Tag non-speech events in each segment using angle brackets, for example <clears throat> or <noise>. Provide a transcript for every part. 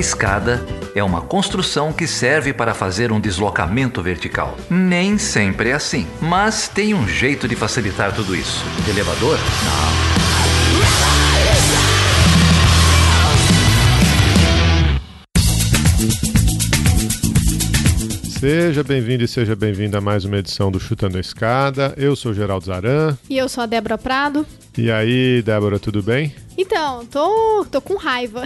escada é uma construção que serve para fazer um deslocamento vertical. Nem sempre é assim, mas tem um jeito de facilitar tudo isso. Elevador? Não. Seja bem-vindo e seja bem-vinda a mais uma edição do Chutando a Escada. Eu sou Geraldo Zaran. E eu sou a Débora Prado. E aí, Débora, tudo bem? Então, tô, tô com raiva.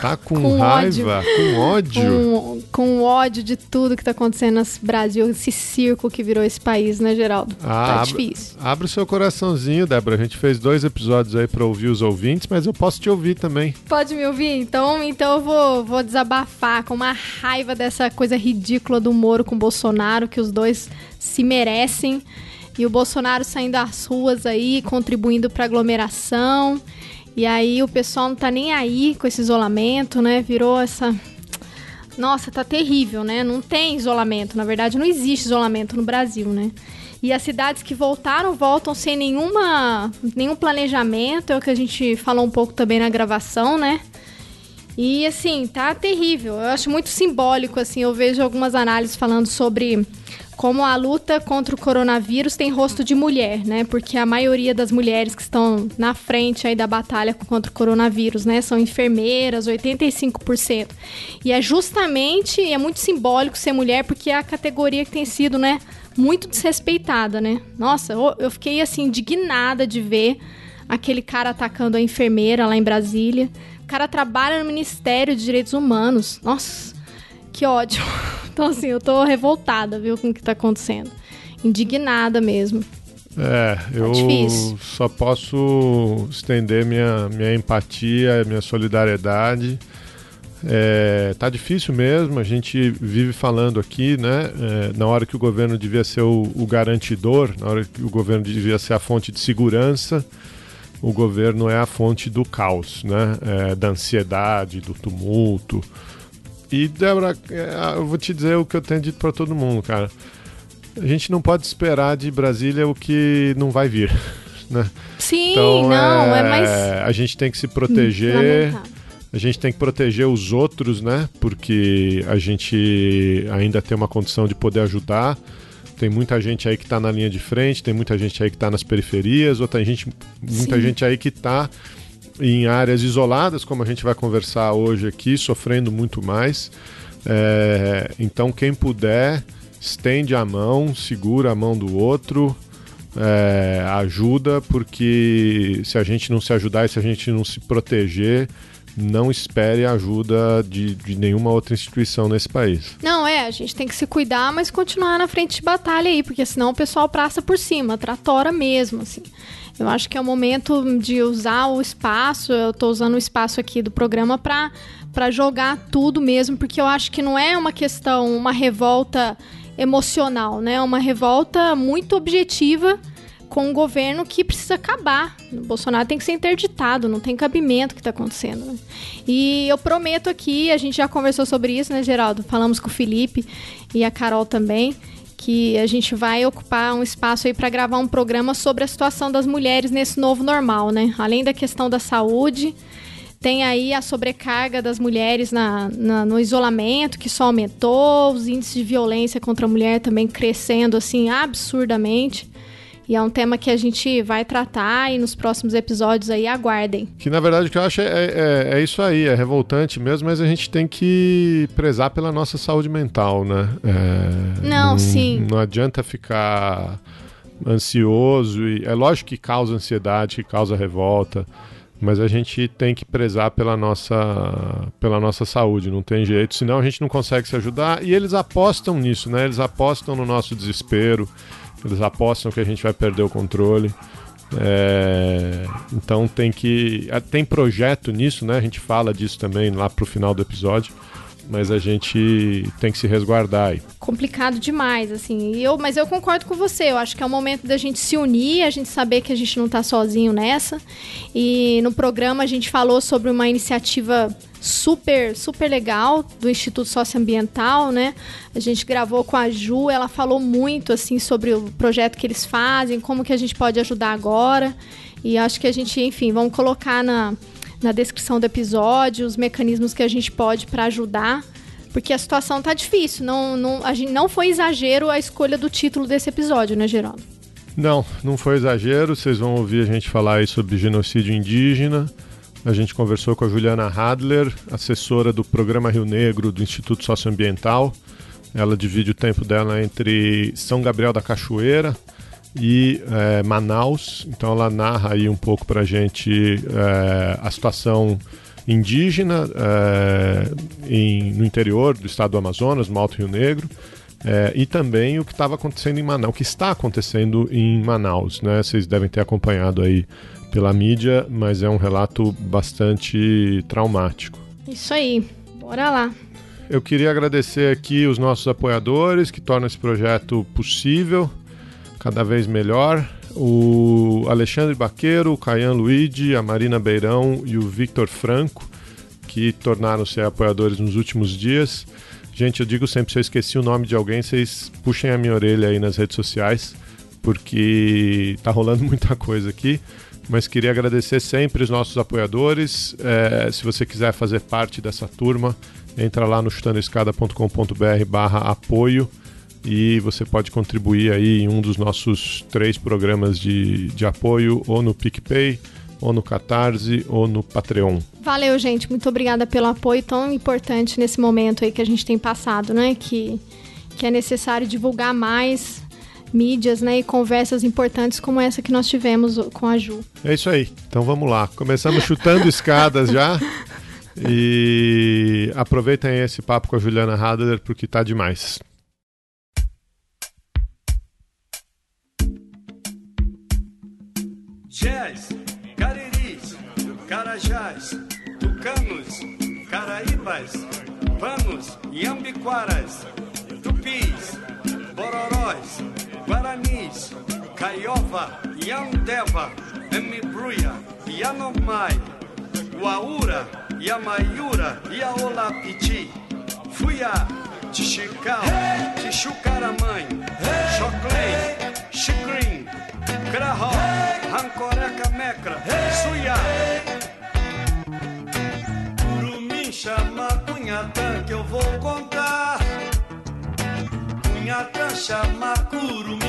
Tá com, com raiva? Ódio. Com ódio? Com, com, ódio de tudo que tá acontecendo nesse Brasil, esse circo que virou esse país, né, Geraldo? Ah, tá difícil. Abre o seu coraçãozinho, Débora. A gente fez dois episódios aí pra ouvir os ouvintes, mas eu posso te ouvir também. Pode me ouvir? Então, então eu vou, vou desabafar com uma raiva dessa coisa ridícula do Moro com o Bolsonaro, que os dois se merecem. E o Bolsonaro saindo às ruas aí, contribuindo para aglomeração. E aí o pessoal não tá nem aí com esse isolamento, né? Virou essa. Nossa, tá terrível, né? Não tem isolamento. Na verdade, não existe isolamento no Brasil, né? E as cidades que voltaram, voltam sem nenhuma, nenhum planejamento. É o que a gente falou um pouco também na gravação, né? E assim, tá terrível. Eu acho muito simbólico, assim. Eu vejo algumas análises falando sobre como a luta contra o coronavírus tem rosto de mulher, né? Porque a maioria das mulheres que estão na frente aí da batalha contra o coronavírus, né, são enfermeiras, 85%. E é justamente, é muito simbólico ser mulher porque é a categoria que tem sido, né, muito desrespeitada, né? Nossa, eu, fiquei assim indignada de ver aquele cara atacando a enfermeira lá em Brasília. O cara trabalha no Ministério de Direitos Humanos. Nossa, que ódio. <laughs> Então, assim, eu tô revoltada, viu, com o que tá acontecendo. Indignada mesmo. É, tá eu só posso estender minha, minha empatia, minha solidariedade. É, tá difícil mesmo, a gente vive falando aqui, né? É, na hora que o governo devia ser o, o, garantidor, na hora que o governo devia ser a fonte de segurança, o governo é a fonte do caos, né? É, da ansiedade, do tumulto. E, Débora, é, eu vou te dizer o que eu tenho dito para todo mundo, cara. A gente não pode esperar de Brasília o que não vai vir. <laughs> Né? Sim, então, não, é, é mais. A gente tem que se proteger. A gente tem que proteger os outros, né? Porque a gente ainda tem uma condição de poder ajudar. Tem muita gente aí que está na linha de frente, tem muita gente aí que está nas periferias, outra gente, muita Sim. gente aí que está em áreas isoladas, como a gente vai conversar hoje aqui, sofrendo muito mais. É, então, quem puder, estende a mão, segura a mão do outro, é, ajuda, porque se a gente não se ajudar e se a gente não se proteger, não espere ajuda de, de, nenhuma outra instituição nesse país. Não, é, a gente tem que se cuidar, mas continuar na frente de batalha aí, porque senão o pessoal passa por cima, tratora mesmo, assim. Eu acho que é o momento de usar o espaço, eu estou usando o espaço aqui do programa para para jogar tudo mesmo, porque eu acho que não é uma questão, uma revolta emocional, né? É uma revolta muito objetiva com um governo que precisa acabar. O Bolsonaro tem que ser interditado, não tem cabimento o que está acontecendo. Né? E eu prometo aqui, a gente já conversou sobre isso, né, Geraldo? Falamos com o Felipe e a Carol também que a gente vai ocupar um espaço aí para gravar um programa sobre a situação das mulheres nesse novo normal, né? Além da questão da saúde, tem aí a sobrecarga das mulheres na, na, no isolamento, que só aumentou, os índices de violência contra a mulher também crescendo assim absurdamente. E é um tema que a gente vai tratar e nos próximos episódios aí aguardem. Que na verdade o que eu acho é, é, é isso aí, é revoltante mesmo, mas a gente tem que prezar pela nossa saúde mental, né? É, não, não, sim. Não adianta ficar ansioso e é lógico que causa ansiedade, que causa revolta, mas a gente tem que prezar pela nossa, pela nossa saúde, não tem jeito, senão a gente não consegue se ajudar. E eles apostam nisso, né? Eles apostam no nosso desespero, eles apostam que a gente vai perder o controle. É, então tem que. É, tem projeto nisso, né? A gente fala disso também lá pro final do episódio. Mas a gente tem que se resguardar aí. Complicado demais, assim. Eu, mas eu concordo com você. Eu acho que é o momento da gente se unir, a gente saber que a gente não está sozinho nessa. E no programa a gente falou sobre uma iniciativa super, super legal do Instituto Socioambiental, né? A gente gravou com a Ju, ela falou muito assim sobre o projeto que eles fazem, como que a gente pode ajudar agora. E acho que a gente, enfim, vamos colocar na na descrição do episódio os mecanismos que a gente pode para ajudar, porque a situação tá difícil. Não, não, a gente, não foi exagero a escolha do título desse episódio, né, Geraldo? Não, não foi exagero. Vocês vão ouvir a gente falar aí sobre genocídio indígena. A gente conversou com a Juliana Hadler, assessora do Programa Rio Negro do Instituto Socioambiental. Ela divide o tempo dela entre São Gabriel da Cachoeira e é, Manaus. Então ela narra aí um pouco para a gente é, a situação indígena é, em, no interior do estado do Amazonas, no Alto Rio Negro. É, e também o que estava acontecendo em Manaus, o que está acontecendo em Manaus, né? Vocês devem ter acompanhado aí pela mídia, mas é um relato bastante traumático. Isso aí, bora lá. Eu queria agradecer aqui os nossos apoiadores que tornam esse projeto possível, cada vez melhor. O Alexandre Baqueiro, o Caian Luigi, a Marina Beirão e o Victor Franco, que tornaram-se apoiadores nos últimos dias. Gente, eu digo sempre, se eu esqueci o nome de alguém, vocês puxem a minha orelha aí nas redes sociais, porque tá rolando <laughs> muita coisa aqui mas queria agradecer sempre os nossos apoiadores. É, se você quiser fazer parte dessa turma, entra lá no chutandoescada.com.br barra apoio e você pode contribuir aí em um dos nossos três programas de, de apoio, ou no PicPay, ou no Catarse, ou no Patreon. Valeu, gente. Muito obrigada pelo apoio tão importante nesse momento aí que a gente tem passado, né? Que, que é necessário divulgar mais mídias, né, e conversas importantes como essa que nós tivemos com a Ju. É isso aí. Então vamos lá. Começamos chutando <laughs> escadas já. E aproveitem esse papo com a Juliana Hadler porque tá demais. Caraíbas, panos, iambiquaras, tupis, bororós, guaranis, caiova, yandeva, emibruia, yanomai, uaura, Yamaiura, Yaolapiti, Fuia, Tixicau, Tixucaramãe, Choclém, Xicrim, Crahó, Rancoreca Mecra, Suia. Curumim chama Cunhatã que eu vou contar. Cunhatã chama Curumim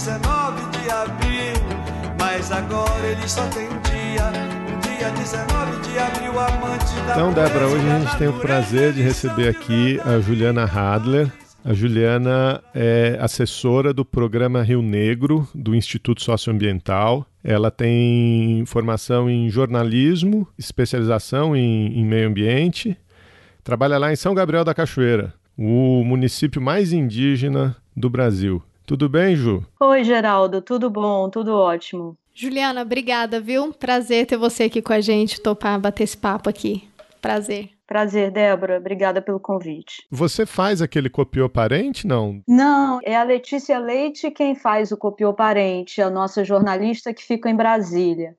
19 de abril. Mas agora ele só tem dia, dia 19 de abril, amante da Então, Débora, hoje a gente tem o prazer de receber aqui a Juliana Hadler. A Juliana é assessora do programa Rio Negro do Instituto Socioambiental. Ela tem formação em jornalismo, especialização em, em meio ambiente. Trabalha lá em São Gabriel da Cachoeira o município mais indígena do Brasil. Tudo bem, Ju? Oi, Geraldo, tudo bom, tudo ótimo. Juliana, obrigada, viu? Prazer ter você aqui com a gente, topar bater esse papo aqui. Prazer. Prazer, Débora. Obrigada pelo convite. Você faz aquele copiou parente, não? Não, é a Letícia Leite quem faz o copiou parente, a nossa jornalista que fica em Brasília.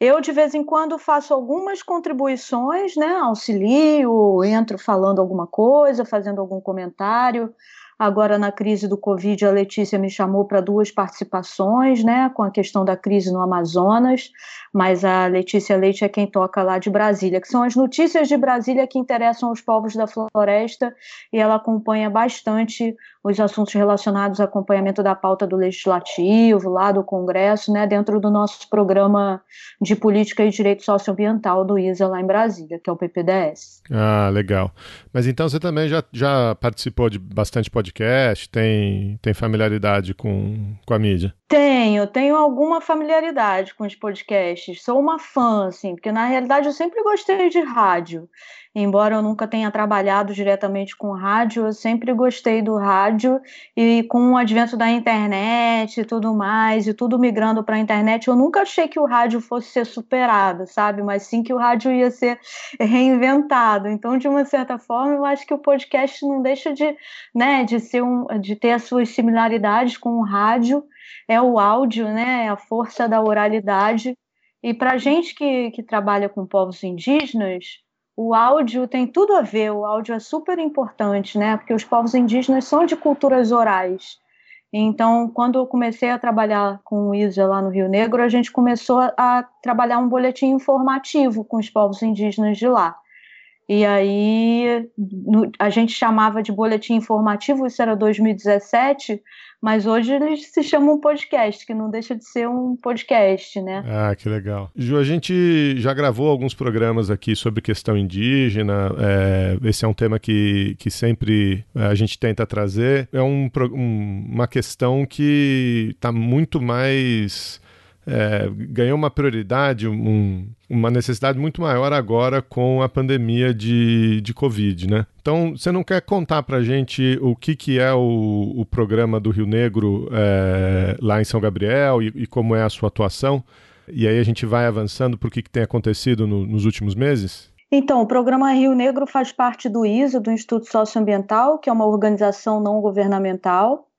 Eu, de vez em quando, faço algumas contribuições, né? Auxilio, entro falando alguma coisa, fazendo algum comentário. Agora, na crise do Covid, a Letícia me chamou para duas participações, né, com a questão da crise no Amazonas, mas a Letícia Leite é quem toca lá de Brasília, que são as notícias de Brasília que interessam os povos da floresta, e ela acompanha bastante os assuntos relacionados ao acompanhamento da pauta do Legislativo, lá do Congresso, né, dentro do nosso programa de política e direito socioambiental do ISA lá em Brasília, que é o PPDS. Ah, legal. Mas então você também já, já participou de bastante podcast, tem, tem familiaridade com, com a mídia? Tenho, tenho alguma familiaridade com os podcasts. Sou uma fã, assim, porque na realidade eu sempre gostei de rádio. Embora eu nunca tenha trabalhado diretamente com rádio, eu sempre gostei do rádio e com o advento da internet e tudo mais, e tudo migrando para a internet, eu nunca achei que o rádio fosse ser superado, sabe? Mas sim que o rádio ia ser reinventado. Então, de uma certa forma, eu acho que o podcast não deixa de, né, de ser um, de ter as suas similaridades com o rádio é o áudio, né? É a força da oralidade. E para gente que, que trabalha com povos indígenas, o áudio tem tudo a ver, o áudio é super importante, né? Porque os povos indígenas são de culturas orais. Então, quando eu comecei a trabalhar com o ISA lá no Rio Negro, a gente começou a trabalhar um boletim informativo com os povos indígenas de lá. E aí a gente chamava de boletim informativo, isso era 2017, mas hoje eles se chamam podcast, que não deixa de ser um podcast, né? Ah, que legal. Ju, a gente já gravou alguns programas aqui sobre questão indígena. É, esse é um tema que, que sempre é, a gente tenta trazer. É um, um, uma questão que está muito mais é, ganhou uma prioridade, um, uma necessidade muito maior agora com a pandemia de, de Covid, né? Então, você não quer contar para gente o que, que é o, o programa do Rio Negro é, lá em São Gabriel e, e, como é a sua atuação? E aí a gente vai avançando para o que, que tem acontecido no, nos últimos meses? Então, o programa Rio Negro faz parte do ISA, do Instituto Socioambiental, que é uma organização não governamental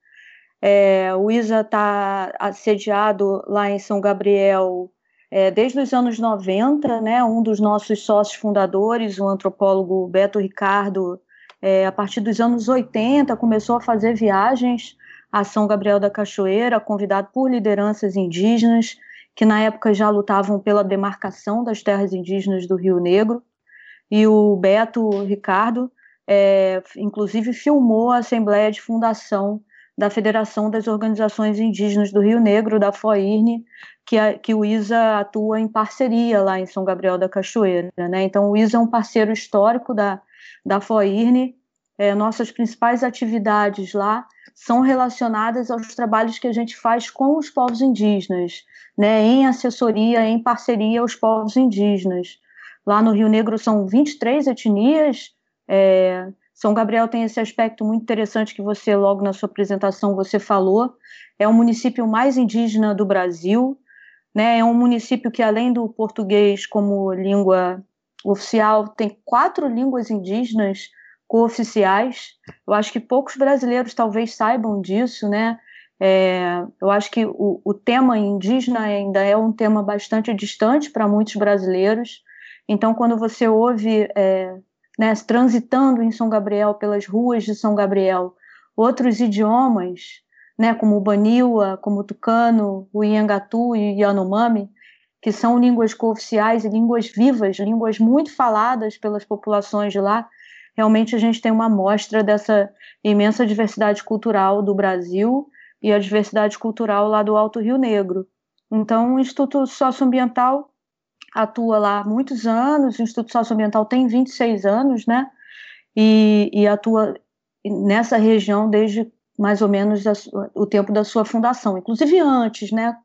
é, o ISA está assediado lá em São Gabriel é, desde os anos 90, né? Um dos nossos sócios fundadores, o antropólogo Beto Ricardo, é, a partir dos anos 80, começou a fazer viagens a São Gabriel da Cachoeira, convidado por lideranças indígenas, que na época já lutavam pela demarcação das terras indígenas do Rio Negro. E o Beto Ricardo, é, inclusive, filmou a Assembleia de Fundação da Federação das Organizações Indígenas do Rio Negro, da FOIRNE, que, a, que o ISA atua em parceria lá em São Gabriel da Cachoeira. Né? Então, o ISA é um parceiro histórico da, da FOIRNE. É, nossas principais atividades lá são relacionadas aos trabalhos que a gente faz com os povos indígenas, né? em assessoria, em parceria aos povos indígenas. Lá no Rio Negro são 23 etnias, é, são Gabriel tem esse aspecto muito interessante que você, logo na sua apresentação, você falou. É o município mais indígena do Brasil, né? É um município que, além do português como língua oficial, tem quatro línguas indígenas cooficiais. Eu acho que poucos brasileiros talvez saibam disso, né? É, eu acho que o, o, tema indígena ainda é um tema bastante distante para muitos brasileiros. Então, quando você ouve é, né, transitando em São Gabriel, pelas ruas de São Gabriel, outros idiomas, né, como o Baniwa, como o Tucano, o Iangatu e o Yanomami, que são línguas cooficiais e línguas vivas, línguas muito faladas pelas populações de lá, realmente a gente tem uma amostra dessa imensa diversidade cultural do Brasil e a diversidade cultural lá do Alto Rio Negro. Então, o Instituto Socioambiental atua lá há muitos anos, o Instituto Socioambiental tem 26 anos, né? E, e atua nessa região desde mais ou menos a, o tempo da sua fundação, inclusive antes, né?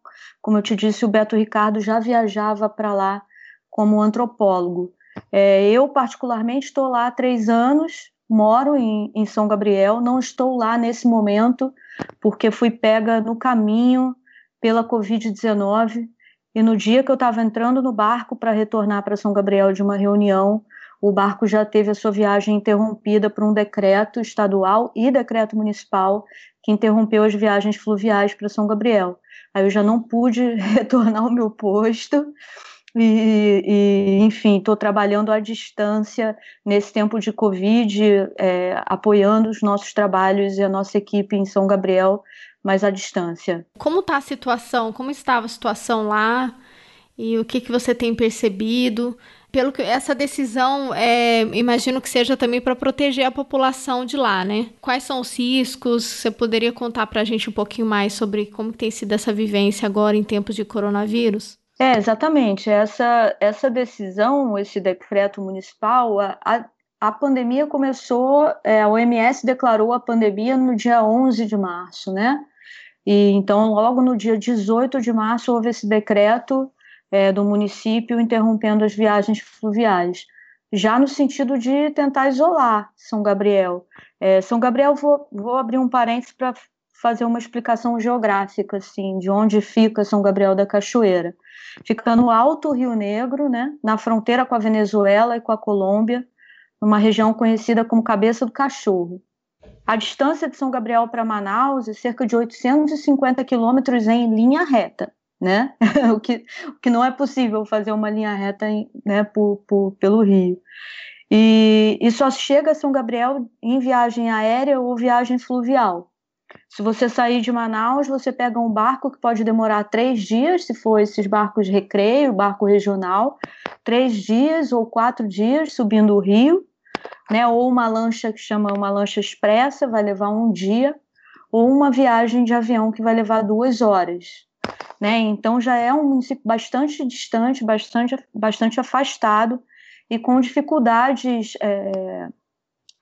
Como eu te disse, o Beto Ricardo já viajava para lá como antropólogo. É, eu, particularmente, estou lá há três anos, moro em, em São Gabriel, não estou lá nesse momento, porque fui pega no caminho pela Covid-19 e no dia que eu estava entrando no barco para retornar para São Gabriel de uma reunião, o barco já teve a sua viagem interrompida por um decreto estadual e decreto municipal que interrompeu as viagens fluviais para São Gabriel. Aí eu já não pude <laughs> retornar ao meu posto. E, e enfim, estou trabalhando à distância nesse tempo de Covid, é, apoiando os nossos trabalhos e a nossa equipe em São Gabriel mas à distância. Como está a situação? Como estava a situação lá? E o que, que você tem percebido? Pelo que essa decisão, é, imagino que seja também para proteger a população de lá, né? Quais são os riscos? Você poderia contar para a gente um pouquinho mais sobre como tem sido essa vivência agora em tempos de coronavírus? É, exatamente. Essa, essa decisão, esse decreto municipal, a, a pandemia começou, é, a OMS declarou a pandemia no dia 11 de março, né? E então, logo no dia 18 de março, houve esse decreto é, do município interrompendo as viagens fluviais, já no sentido de tentar isolar São Gabriel. É, São Gabriel, vou, vou abrir um parênteses para fazer uma explicação geográfica, assim, de onde fica São Gabriel da Cachoeira. Fica no Alto Rio Negro, né, na fronteira com a Venezuela e com a Colômbia, numa região conhecida como Cabeça do Cachorro. A distância de São Gabriel para Manaus é cerca de 850 quilômetros em linha reta, né? <laughs> o, que, o que não é possível fazer uma linha reta né, por, por, pelo Rio. E, e só chega a São Gabriel em viagem aérea ou viagem fluvial. Se você sair de Manaus, você pega um barco que pode demorar três dias, se for esses barcos recreio, barco regional, três dias ou quatro dias subindo o rio, né? Ou uma lancha que chama uma lancha expressa, vai levar um dia, ou uma viagem de avião que vai levar duas horas. Né? Então já é um município bastante distante, bastante, bastante afastado e com dificuldades é,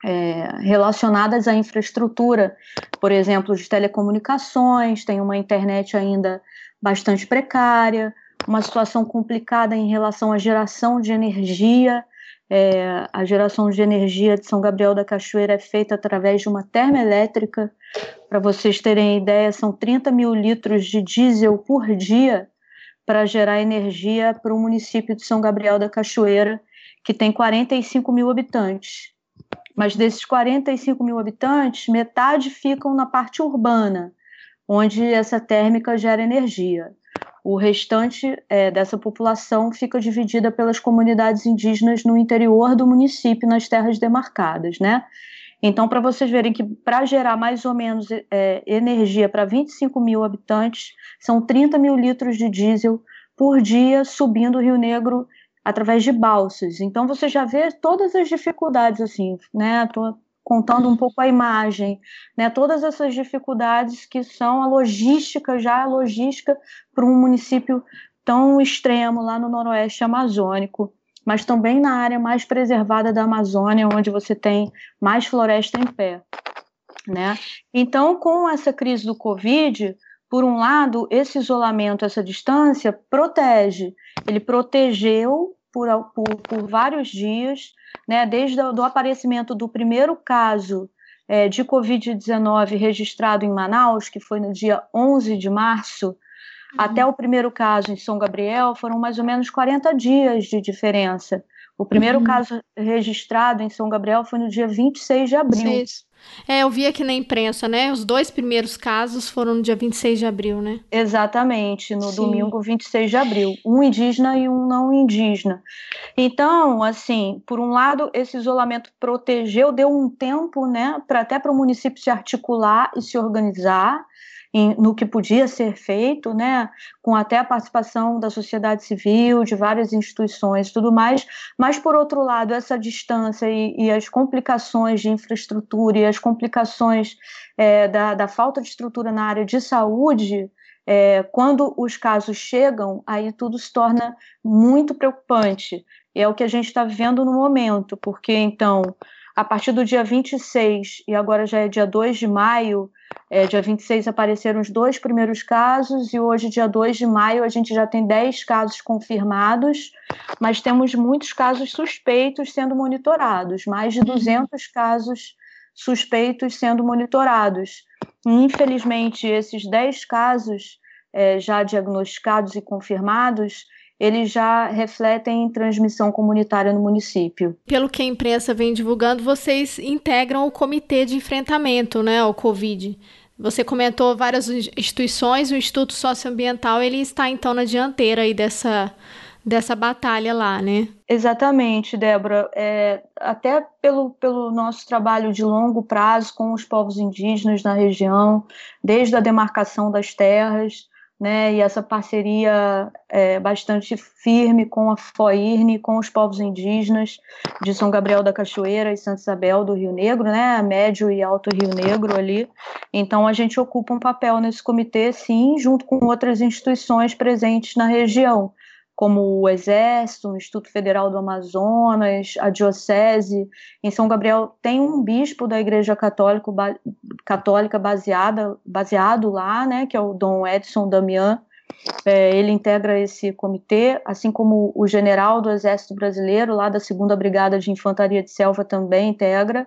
é, relacionadas à infraestrutura, por exemplo, de telecomunicações, tem uma internet ainda bastante precária, uma situação complicada em relação à geração de energia. É, a geração de energia de São Gabriel da Cachoeira é feita através de uma termoelétrica. Para vocês terem ideia, são 30 mil litros de diesel por dia para gerar energia para o município de São Gabriel da Cachoeira, que tem 45 mil habitantes. Mas desses 45 mil habitantes, metade ficam na parte urbana, onde essa térmica gera energia. O restante é, dessa população fica dividida pelas comunidades indígenas no interior do município, nas terras demarcadas, né? Então, para vocês verem que para gerar mais ou menos é, energia para 25 mil habitantes, são 30 mil litros de diesel por dia subindo o Rio Negro através de balsas. Então você já vê todas as dificuldades assim, né? Contando um pouco a imagem, né? Todas essas dificuldades que são a logística já a logística para um município tão extremo lá no noroeste amazônico, mas também na área mais preservada da Amazônia, onde você tem mais floresta em pé, né? Então, com essa crise do Covid, por um lado, esse isolamento, essa distância protege. Ele protegeu por, por, por vários dias, né, desde o aparecimento do primeiro caso é, de Covid-19 registrado em Manaus, que foi no dia 11 de março, uhum. até o primeiro caso em São Gabriel, foram mais ou menos 40 dias de diferença. O primeiro uhum. caso registrado em São Gabriel foi no dia 26 de abril. Sim. É, eu vi aqui na imprensa, né? Os dois primeiros casos foram no dia 26 de abril, né? Exatamente, no Sim. domingo 26 de abril. Um indígena e um não indígena. Então, assim, por um lado, esse isolamento protegeu, deu um tempo, né, para até para o município se articular e se organizar em, no que podia ser feito, né, com até a participação da sociedade civil, de várias instituições tudo mais, mas, por outro lado, essa distância e, e as complicações de infraestrutura e as complicações é, da, da falta de estrutura na área de saúde, é, quando os casos chegam, aí tudo se torna muito preocupante. E é o que a gente está vivendo no momento, porque então, a partir do dia 26, e agora já é dia 2 de maio, é, dia 26 apareceram os dois primeiros casos e hoje, dia 2 de maio, a gente já tem 10 casos confirmados, mas temos muitos casos suspeitos sendo monitorados, mais de 200 uhum. casos suspeitos sendo monitorados. Infelizmente, esses 10 casos é, já diagnosticados e confirmados, eles já refletem transmissão comunitária no município. Pelo que a imprensa vem divulgando, vocês integram o comitê de enfrentamento né, ao Covid. Você comentou várias instituições, o Instituto Socioambiental ele está então na dianteira aí dessa, dessa batalha lá, né? Exatamente, Débora. É, até pelo, pelo nosso trabalho de longo prazo com os povos indígenas na região, desde a demarcação das terras, né, e essa parceria é bastante firme com a FOIRNE, com os povos indígenas de São Gabriel da Cachoeira e Santa Isabel do Rio Negro, né, Médio e Alto Rio Negro ali. Então a gente ocupa um papel nesse comitê, sim, junto com outras instituições presentes na região, como o Exército, o Instituto Federal do Amazonas, a Diocese. Em São Gabriel tem um bispo da Igreja Católica, católica baseada, baseado lá, né, que é o Dom Edson Damian. É, ele integra esse comitê, assim como o general do Exército Brasileiro, lá da 2 Brigada de Infantaria de Selva, também integra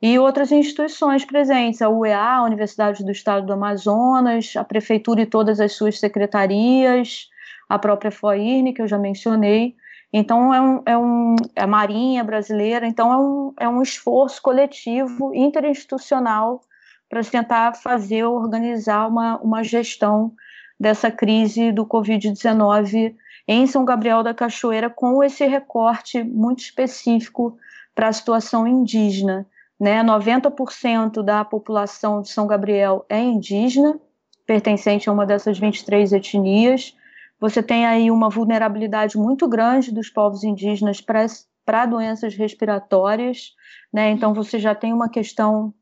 e outras instituições presentes, a UEA, a Universidade do Estado do Amazonas, a Prefeitura e todas as suas secretarias, a própria FOIRN, que eu já mencionei. Então, é, um, é, um, é a Marinha Brasileira, então é um, é um esforço coletivo, interinstitucional, para tentar fazer, organizar uma, uma gestão dessa crise do Covid-19 em São Gabriel da Cachoeira, com esse recorte muito específico para a situação indígena. Né? 90% da população de São Gabriel é indígena, pertencente a uma dessas 23 etnias. Você tem aí uma vulnerabilidade muito grande dos povos indígenas para doenças respiratórias, né? Então você já tem uma questão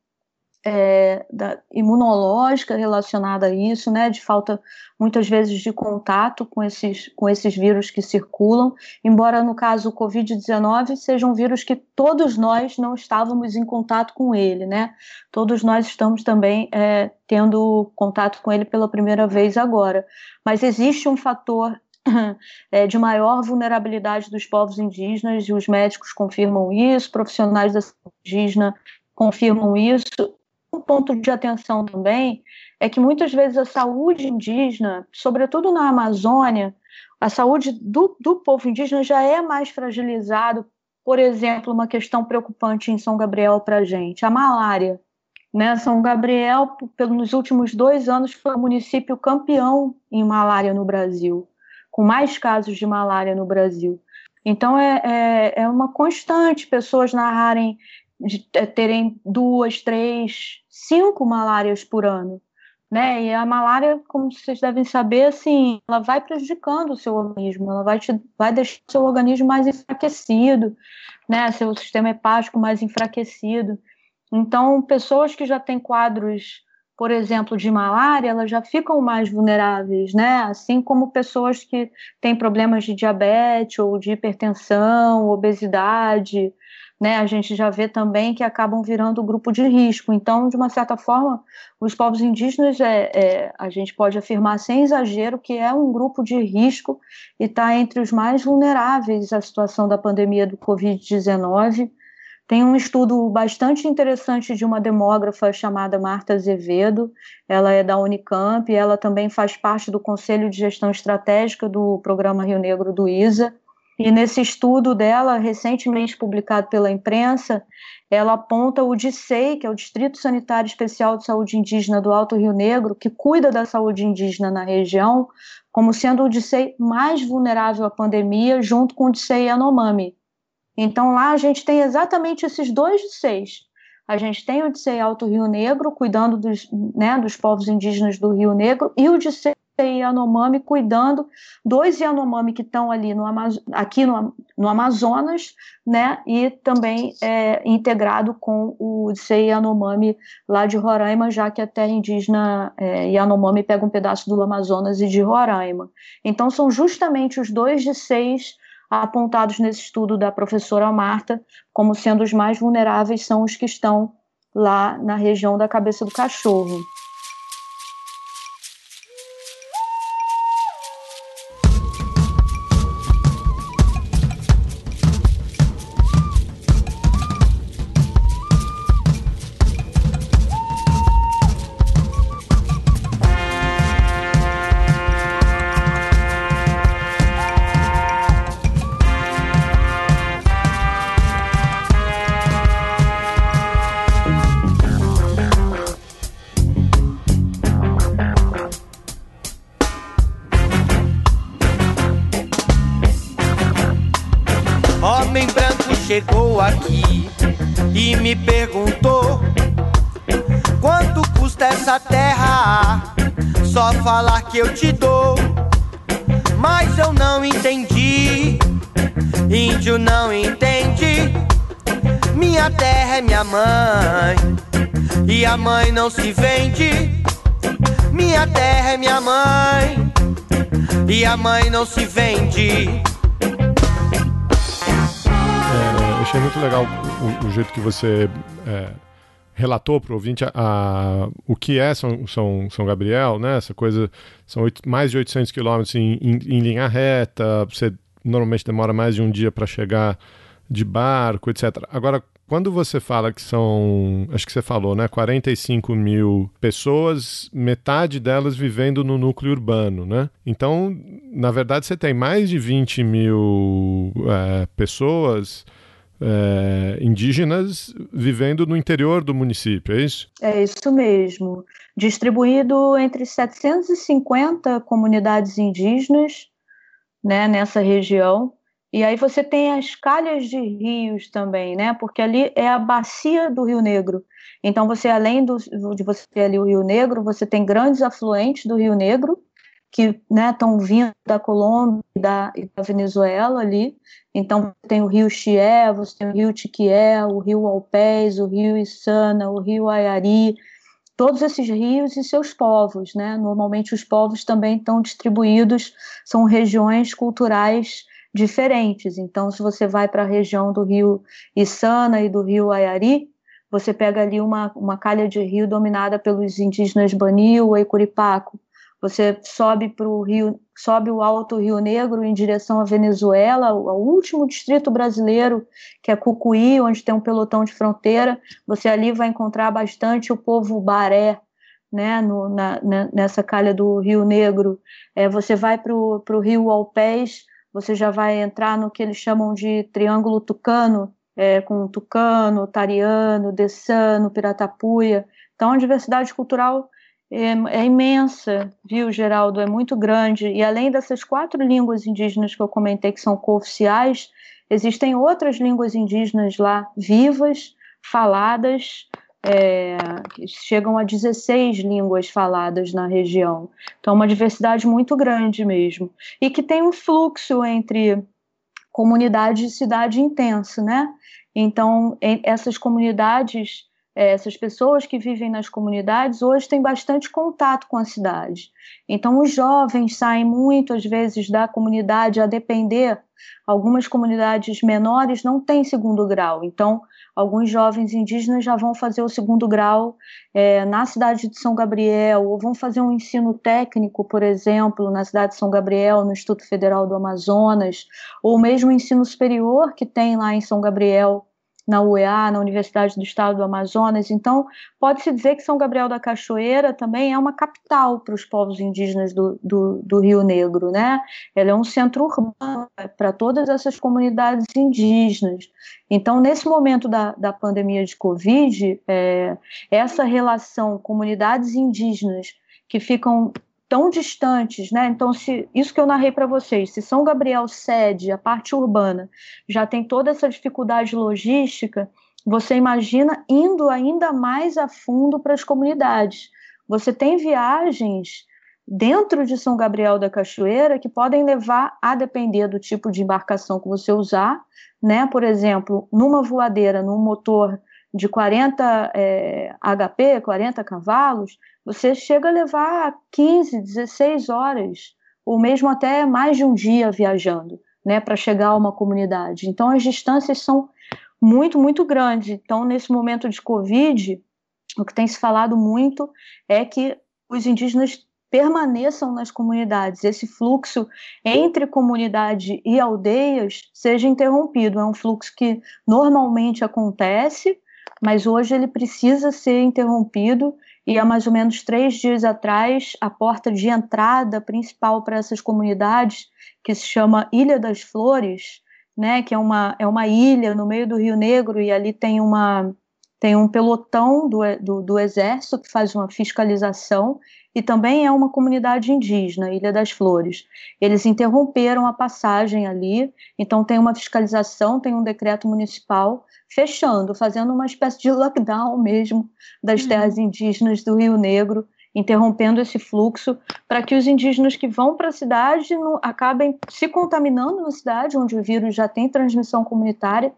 é, da, imunológica relacionada a isso, né, de falta muitas vezes de contato com esses, com esses vírus que circulam, embora no caso o Covid-19 seja um vírus que todos nós não estávamos em contato com ele, né, todos nós estamos também é, tendo contato com ele pela primeira vez agora, mas existe um fator <clears throat> é, de maior vulnerabilidade dos povos indígenas, e os médicos confirmam isso, profissionais da indígena confirmam isso, ponto de atenção também é que muitas vezes a saúde indígena, sobretudo na Amazônia, a saúde do, do povo indígena já é mais fragilizado. Por exemplo, uma questão preocupante em São Gabriel para a gente, a malária. Né? São Gabriel, nos últimos dois anos, foi o município campeão em malária no Brasil, com mais casos de malária no Brasil. Então, é, é, é uma constante pessoas narrarem de terem duas, três, cinco malárias por ano. Né? E a malária, como vocês devem saber, assim, ela vai prejudicando o seu organismo, ela vai, te, vai deixar o seu organismo mais enfraquecido, né? seu sistema hepático mais enfraquecido. Então, pessoas que já têm quadros, por exemplo, de malária, elas já ficam mais vulneráveis, né? Assim como pessoas que têm problemas de diabetes ou de hipertensão, obesidade, né, a gente já vê também que acabam virando grupo de risco. Então, de uma certa forma, os povos indígenas, é, é a gente pode afirmar sem exagero que é um grupo de risco e está entre os mais vulneráveis à situação da pandemia do Covid-19. Tem um estudo bastante interessante de uma demógrafa chamada Marta Azevedo, ela é da Unicamp, ela também faz parte do Conselho de Gestão Estratégica do Programa Rio Negro do ISA, e nesse estudo dela, recentemente publicado pela imprensa, ela aponta o DICEI, que é o Distrito Sanitário Especial de Saúde Indígena do Alto Rio Negro, que cuida da saúde indígena na região, como sendo o DICEI mais vulnerável à pandemia, junto com o DICEI Yanomami. Então lá a gente tem exatamente esses dois DICEIs. A gente tem o DICEI Alto Rio Negro, cuidando dos, né, dos povos indígenas do Rio Negro, e o DICEI Yanomami cuidando dos Yanomami que estão ali no aqui no, no, Amazonas, né, e também é, integrado com o Sei Yanomami lá de Roraima, já que a terra indígena é, Yanomami pega um pedaço do Amazonas e de Roraima. Então são justamente os dois de seis apontados nesse estudo da professora Marta como sendo os mais vulneráveis são os que estão lá na região da cabeça do cachorro. Não se vende. Minha terra é minha mãe, e a mãe não se vende. É, achei muito legal o, o jeito que você é, relatou para o ouvinte a, a, o que é São, São, São Gabriel, né? Essa coisa, são mais de 800 quilômetros em, em, em linha reta, você normalmente demora mais de um dia para chegar de barco, etc. Agora, quando você fala que são, acho que você falou, né, 45 mil pessoas, metade delas vivendo no núcleo urbano, né? Então, na verdade, você tem mais de 20 mil é, pessoas é, indígenas vivendo no interior do município, é isso? É isso mesmo. Distribuído entre 750 comunidades indígenas né, nessa região e aí você tem as calhas de rios também, né? Porque ali é a bacia do Rio Negro. Então você, além do, de você ter ali o Rio Negro, você tem grandes afluentes do Rio Negro que estão né, vindo da Colômbia e da, da, Venezuela ali. Então tem o Rio Chié, você tem o Rio Tiquié, o Rio Alpés, o Rio Içana, o Rio Ayari, todos esses rios e seus povos, né? Normalmente os povos também estão distribuídos, são regiões culturais diferentes. Então, se você vai para a região do rio Içana e do rio Ayari, você pega ali uma, uma calha de rio dominada pelos indígenas Banil e Curipaco. Você sobe para o rio, sobe o Alto Rio Negro em direção à Venezuela, o último distrito brasileiro, que é Cucuí, onde tem um pelotão de fronteira. Você ali vai encontrar bastante o povo baré, né, no, na, nessa calha do Rio Negro. É, você vai para o rio Alpés, você já vai entrar no que eles chamam de triângulo tucano, é, com tucano, tariano, dessano, piratapuia. Então, a diversidade cultural é, é, imensa, viu, Geraldo? É muito grande. E além dessas quatro línguas indígenas que eu comentei que são cooficiais, existem outras línguas indígenas lá vivas, faladas, é, chegam a 16 línguas faladas na região. Então, é uma diversidade muito grande mesmo. E que tem um fluxo entre comunidade e cidade intenso, né? Então, essas comunidades, essas pessoas que vivem nas comunidades, hoje têm bastante contato com a cidade. Então, os jovens saem muito, às vezes, da comunidade a depender. Algumas comunidades menores não têm segundo grau. Então, alguns jovens indígenas já vão fazer o segundo grau é, na cidade de São Gabriel, ou vão fazer um ensino técnico, por exemplo, na cidade de São Gabriel, no Instituto Federal do Amazonas, ou mesmo ensino superior que tem lá em São Gabriel, na UEA, na Universidade do Estado do Amazonas. Então, pode-se dizer que São Gabriel da Cachoeira também é uma capital para os povos indígenas do, do, do, Rio Negro, né? Ela é um centro urbano para todas essas comunidades indígenas. Então, nesse momento da, da pandemia de Covid, é, essa relação comunidades indígenas que ficam tão distantes, né? Então, se isso que eu narrei para vocês, se São Gabriel cede a parte urbana, já tem toda essa dificuldade logística, você imagina indo ainda mais a fundo para as comunidades. Você tem viagens dentro de São Gabriel da Cachoeira que podem levar, a depender do tipo de embarcação que você usar, né? Por exemplo, numa voadeira, num motor de 40 é, HP, 40 cavalos, você chega a levar 15, 16 horas, ou mesmo até mais de um dia viajando, né, para chegar a uma comunidade. Então, as distâncias são muito, muito grandes. Então, nesse momento de Covid, o que tem se falado muito é que os indígenas permaneçam nas comunidades, esse fluxo entre comunidade e aldeias seja interrompido. É um fluxo que normalmente acontece, mas hoje ele precisa ser interrompido. E há mais ou menos três dias atrás, a porta de entrada principal para essas comunidades, que se chama Ilha das Flores, né, que é uma, é uma ilha no meio do Rio Negro, e ali tem, uma, tem um pelotão do, do, do exército que faz uma fiscalização, e também é uma comunidade indígena, Ilha das Flores. Eles interromperam a passagem ali, então tem uma fiscalização, tem um decreto municipal fechando, fazendo uma espécie de lockdown mesmo das uhum. terras indígenas do Rio Negro, interrompendo esse fluxo para que os indígenas que vão para a cidade não, acabem se contaminando na cidade, onde o vírus já tem transmissão comunitária,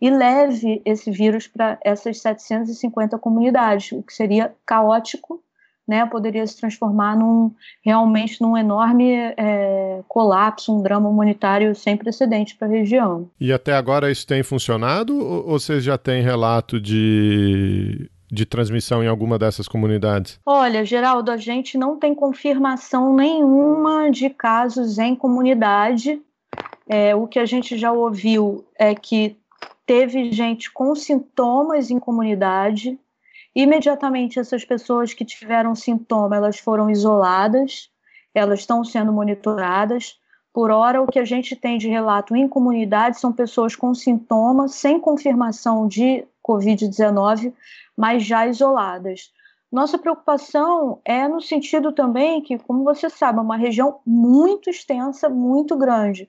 e leve esse vírus para essas 750 comunidades, o que seria caótico, né, poderia se transformar num realmente num enorme é, colapso, um drama humanitário sem precedente para a região. E até agora isso tem funcionado ou vocês já têm relato de de transmissão em alguma dessas comunidades? Olha, Geraldo, a gente não tem confirmação nenhuma de casos em comunidade. É, o que a gente já ouviu é que teve gente com sintomas em comunidade, Imediatamente, essas pessoas que tiveram sintoma, elas foram isoladas, elas estão sendo monitoradas. Por hora, o que a gente tem de relato em comunidade são pessoas com sintomas, sem confirmação de Covid-19, mas já isoladas. Nossa preocupação é no sentido também que, como você sabe, é uma região muito extensa, muito grande.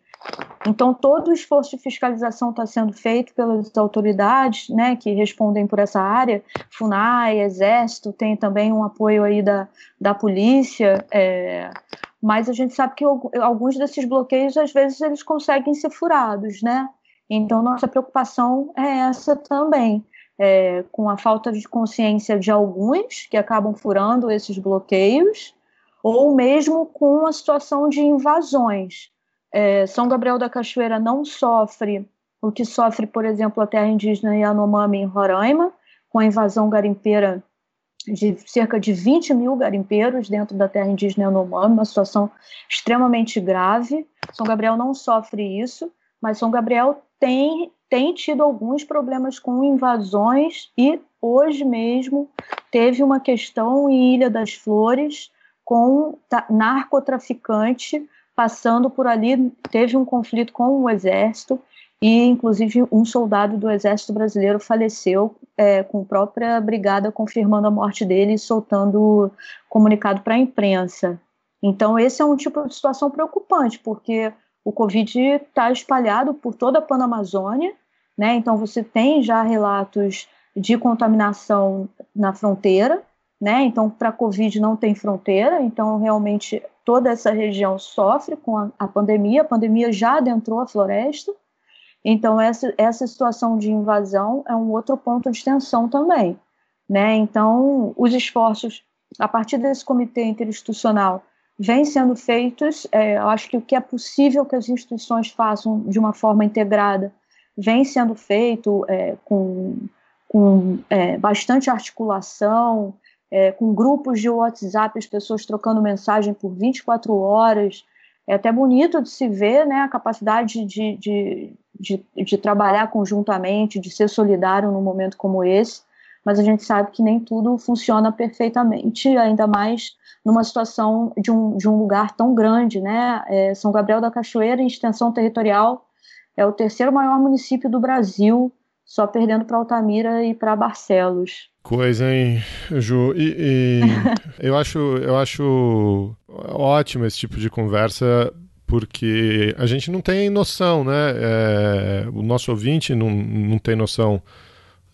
Então, todo o esforço de fiscalização está sendo feito pelas autoridades né, que respondem por essa área, FUNAI, Exército, tem também um apoio aí da, da polícia, é, mas a gente sabe que alguns desses bloqueios, às vezes, eles conseguem ser furados, né? Então, nossa preocupação é essa também é, com a falta de consciência de alguns que acabam furando esses bloqueios, ou mesmo com a situação de invasões. É, São Gabriel da Cachoeira não sofre o que sofre, por exemplo, a terra indígena Yanomami em Roraima, com a invasão garimpeira de cerca de 20 mil garimpeiros dentro da terra indígena Yanomami, uma situação extremamente grave. São Gabriel não sofre isso, mas São Gabriel tem tem tido alguns problemas com invasões e hoje mesmo teve uma questão em Ilha das Flores com narcotraficante passando por ali, teve um conflito com o exército e inclusive um soldado do exército brasileiro faleceu é, com a própria brigada confirmando a morte dele e soltando comunicado para a imprensa. Então esse é um tipo de situação preocupante porque o Covid está espalhado por toda a Panamazônia, né? Então você tem já relatos de contaminação na fronteira, né? Então para Covid não tem fronteira, então realmente toda essa região sofre com a, a pandemia. A pandemia já adentrou a floresta, então essa essa situação de invasão é um outro ponto de tensão também, né? Então os esforços a partir desse comitê interinstitucional vêm sendo feitos. É, eu acho que o que é possível que as instituições façam de uma forma integrada vem sendo feito é, com, com é, bastante articulação, é, com grupos de WhatsApp, as pessoas trocando mensagem por 24 horas. É até bonito de se ver né, a capacidade de, de, de, de trabalhar conjuntamente, de ser solidário num momento como esse, mas a gente sabe que nem tudo funciona perfeitamente, ainda mais numa situação de um, de um lugar tão grande, né? É, São Gabriel da Cachoeira, em extensão territorial, é o terceiro maior município do Brasil, só perdendo para Altamira e para Barcelos. Coisa, hein, Ju? E, e <laughs> eu, acho, eu acho ótimo esse tipo de conversa porque a gente não tem noção, né? É, o nosso ouvinte não, não tem noção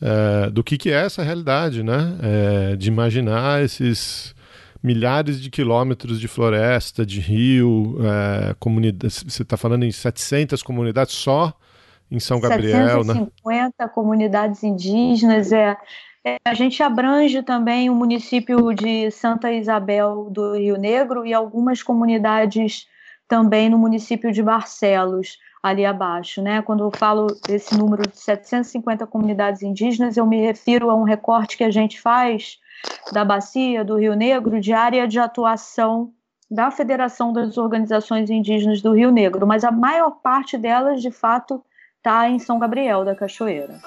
é, do que, que é essa realidade, né? É, de imaginar esses milhares de quilômetros de floresta, de rio, é, comunidades. Você está falando em 700 comunidades só em São Gabriel, 750 né? comunidades indígenas. É, a gente abrange também o município de Santa Isabel do Rio Negro e algumas comunidades também no município de Barcelos ali abaixo, né? Quando eu falo desse número de 750 comunidades indígenas, eu me refiro a um recorte que a gente faz da Bacia do Rio Negro de área de atuação da Federação das Organizações Indígenas do Rio Negro, mas a maior parte delas, de fato, está em São Gabriel da Cachoeira.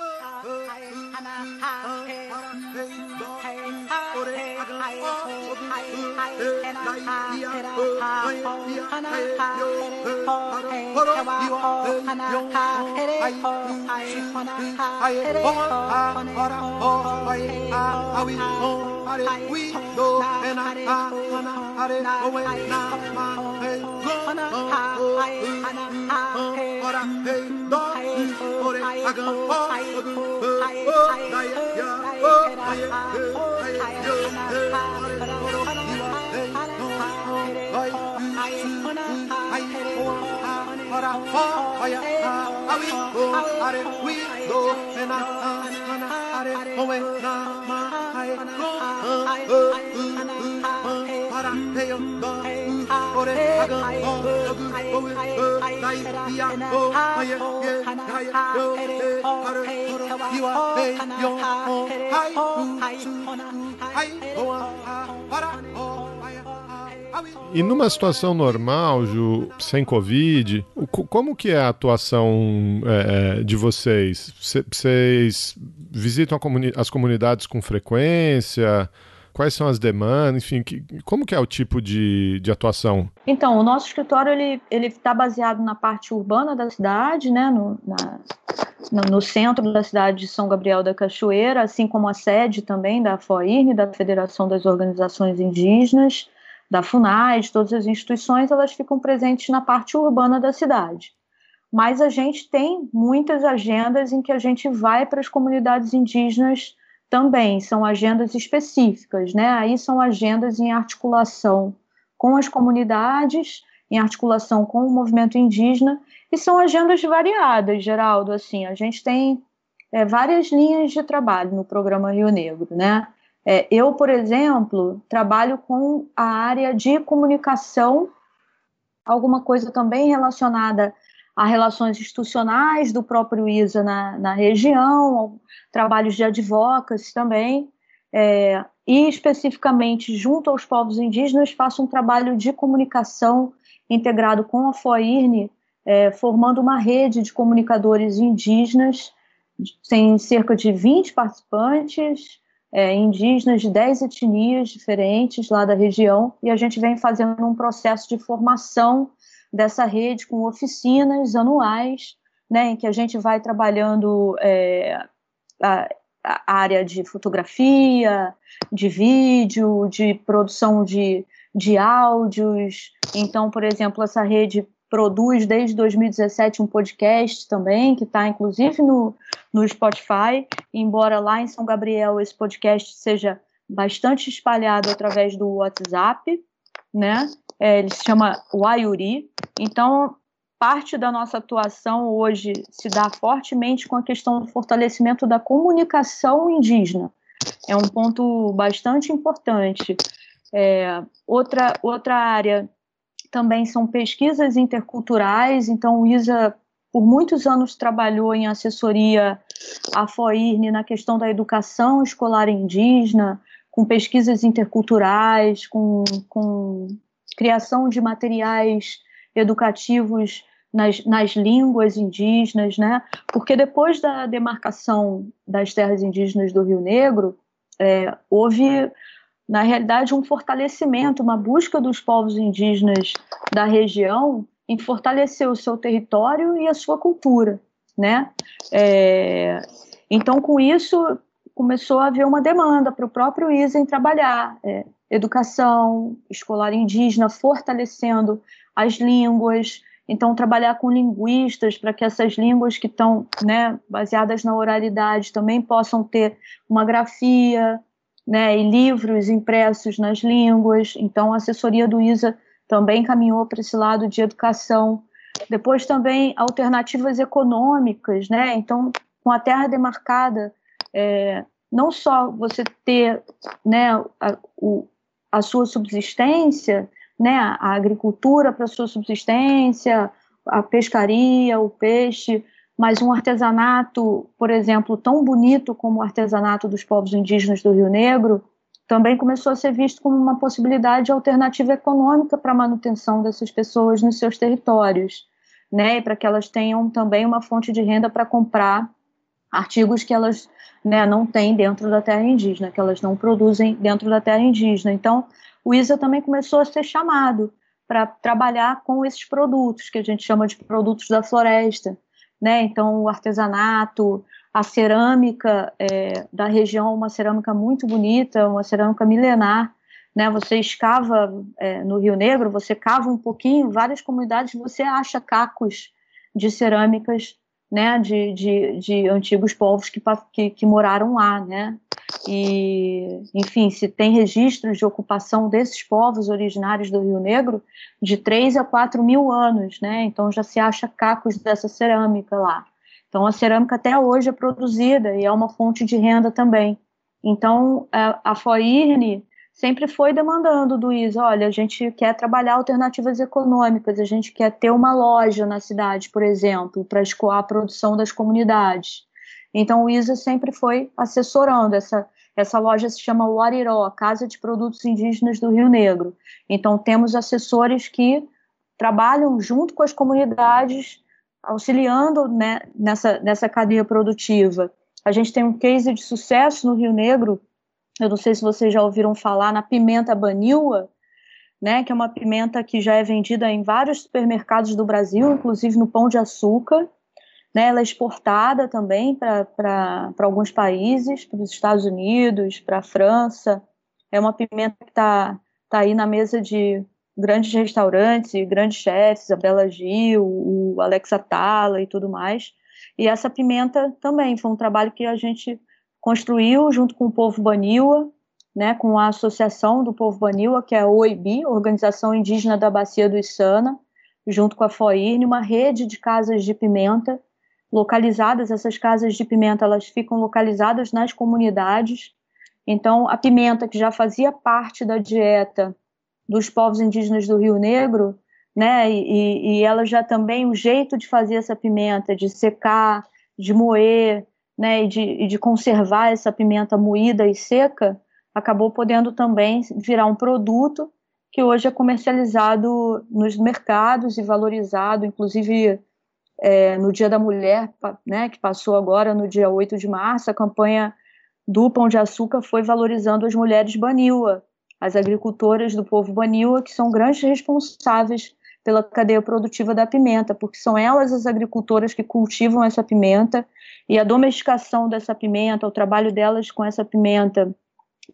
Oh, hora fire how we go are we go and I and I are home na ma hai go oh, oh, oh, para teo do ore aga o agu o o dai dia o hai ye hai do te are you are hey yo hai hai ho para E numa situação normal, Ju, sem Covid, como que é a atuação é, é de vocês? Vocês visitam comuni as comunidades com frequência? Quais são as demandas? Enfim, que, como que é o tipo de, de atuação? Então, o nosso escritório ele ele está baseado na parte urbana da cidade, né, no, na, no, centro da cidade de São Gabriel da Cachoeira, assim como a sede também da FOIRN, da Federação das Organizações Indígenas, da FUNAI, de todas as instituições, elas ficam presentes na parte urbana da cidade. Mas a gente tem muitas agendas em que a gente vai para as comunidades indígenas também são agendas específicas, né? Aí são agendas em articulação com as comunidades, em articulação com o movimento indígena, e são agendas variadas, Geraldo. Assim, a gente tem é, várias linhas de trabalho no programa Rio Negro, né? É, eu, por exemplo, trabalho com a área de comunicação, alguma coisa também relacionada a relações institucionais do próprio ISA na, na região, trabalhos de advocacy também, é, e especificamente junto aos povos indígenas faço um trabalho de comunicação integrado com a FOIRN, é, formando uma rede de comunicadores indígenas, tem cerca de 20 participantes, é, indígenas de 10 etnias diferentes lá da região, e a gente vem fazendo um processo de formação dessa rede com oficinas anuais, né, em que a gente vai trabalhando é, a, a, área de fotografia, de vídeo, de produção de, de áudios. Então, por exemplo, essa rede produz desde 2017 um podcast também, que está inclusive no, no Spotify, embora lá em São Gabriel esse podcast seja bastante espalhado através do WhatsApp, né? É, ele se chama Wayuri. Então, parte da nossa atuação hoje se dá fortemente com a questão do fortalecimento da comunicação indígena. É um ponto bastante importante. É, outra, outra área também são pesquisas interculturais, então o ISA por muitos anos trabalhou em assessoria à FOIRN na questão da educação escolar indígena, com pesquisas interculturais, com, com criação de materiais educativos nas, nas línguas indígenas, né? Porque depois da demarcação das terras indígenas do Rio Negro, é, houve, na realidade, um fortalecimento, uma busca dos povos indígenas da região em fortalecer o seu território e a sua cultura, né? É, então, com isso, começou a haver uma demanda para o próprio ISEM trabalhar é, educação escolar indígena, fortalecendo as línguas. Então, trabalhar com linguistas para que essas línguas que estão né, baseadas na oralidade também possam ter uma grafia né, e livros impressos nas línguas. Então, a assessoria do ISA também caminhou para esse lado de educação. Depois também alternativas econômicas, né? Então, com a terra demarcada, é, não só você ter né, a, o, a sua subsistência, né, a agricultura para sua subsistência, a pescaria, o peixe, mas um artesanato, por exemplo, tão bonito como o artesanato dos povos indígenas do Rio Negro, também começou a ser visto como uma possibilidade alternativa econômica para a manutenção dessas pessoas nos seus territórios, né, para que elas tenham também uma fonte de renda para comprar artigos que elas né, não têm dentro da terra indígena, que elas não produzem dentro da terra indígena. Então, o ISA também começou a ser chamado para trabalhar com esses produtos, que a gente chama de produtos da floresta. Né? Então, o artesanato, a cerâmica é, da região, uma cerâmica muito bonita, uma cerâmica milenar. Né? Você escava é, no Rio Negro, você cava um pouquinho, várias comunidades, você acha cacos de cerâmicas né, de, de, de antigos povos que, que, que, moraram lá, né? E, enfim, se tem registros de ocupação desses povos originários do Rio Negro de 3 a 4 mil anos, né? Então já se acha cacos dessa cerâmica lá. Então a cerâmica até hoje é produzida e é uma fonte de renda também. Então a, a FOIRN sempre foi demandando do ISA, olha, a gente quer trabalhar alternativas econômicas, a gente quer ter uma loja na cidade, por exemplo, para escoar a produção das comunidades. Então o ISA sempre foi assessorando essa essa loja se chama Wariró, Casa de Produtos Indígenas do Rio Negro. Então temos assessores que trabalham junto com as comunidades, auxiliando né, nessa, nessa cadeia produtiva. A gente tem um case de sucesso no Rio Negro, eu não sei se vocês já ouviram falar na pimenta baniwa, né, que é uma pimenta que já é vendida em vários supermercados do Brasil, inclusive no Pão de Açúcar. Né, ela é exportada também para alguns países, para os Estados Unidos, para a França. É uma pimenta que está tá aí na mesa de grandes restaurantes grandes chefes, a Bela Gil, o Alex Atala e tudo mais. E essa pimenta também foi um trabalho que a gente construiu junto com o povo Baniwa, né, com a associação do povo Baniwa, que é a OIB, Organização Indígena da Bacia do Içana, junto com a FOIRN, uma rede de casas de pimenta localizadas, essas casas de pimenta, elas ficam localizadas nas comunidades. Então, a pimenta que já fazia parte da dieta dos povos indígenas do Rio Negro, né, e, e ela já também, o jeito de fazer essa pimenta, de secar, de moer, né, e de, e de conservar essa pimenta moída e seca, acabou podendo também virar um produto que hoje é comercializado nos mercados e valorizado, inclusive é, no Dia da Mulher, né, que passou agora no dia 8 de março, a campanha do Pão de Açúcar foi valorizando as mulheres Baniwa, as agricultoras do povo Baniwa, que são grandes responsáveis pela cadeia produtiva da pimenta, porque são elas as agricultoras que cultivam essa pimenta e a domesticação dessa pimenta, o trabalho delas com essa pimenta,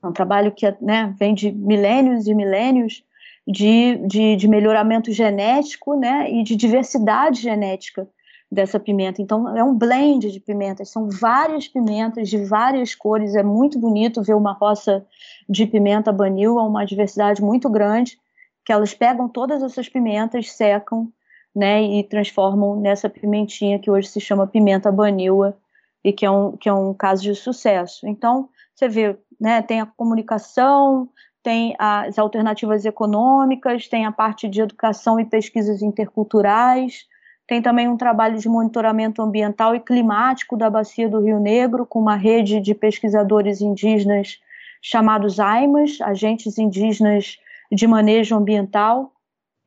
é um trabalho que né, vem de milênios e milênios de, de, de melhoramento genético né, e de diversidade genética dessa pimenta. Então, é um blend de pimentas, são várias pimentas de várias cores, é muito bonito ver uma roça de pimenta banil, uma diversidade muito grande, que elas pegam todas essas pimentas, secam, né, e transformam nessa pimentinha que hoje se chama pimenta banila e que é um, que é um caso de sucesso. Então, você vê, né, tem a comunicação, tem as alternativas econômicas, tem a parte de educação e pesquisas interculturais, tem também um trabalho de monitoramento ambiental e climático da bacia do Rio Negro, com uma rede de pesquisadores indígenas chamados AIMAS, agentes indígenas de manejo ambiental.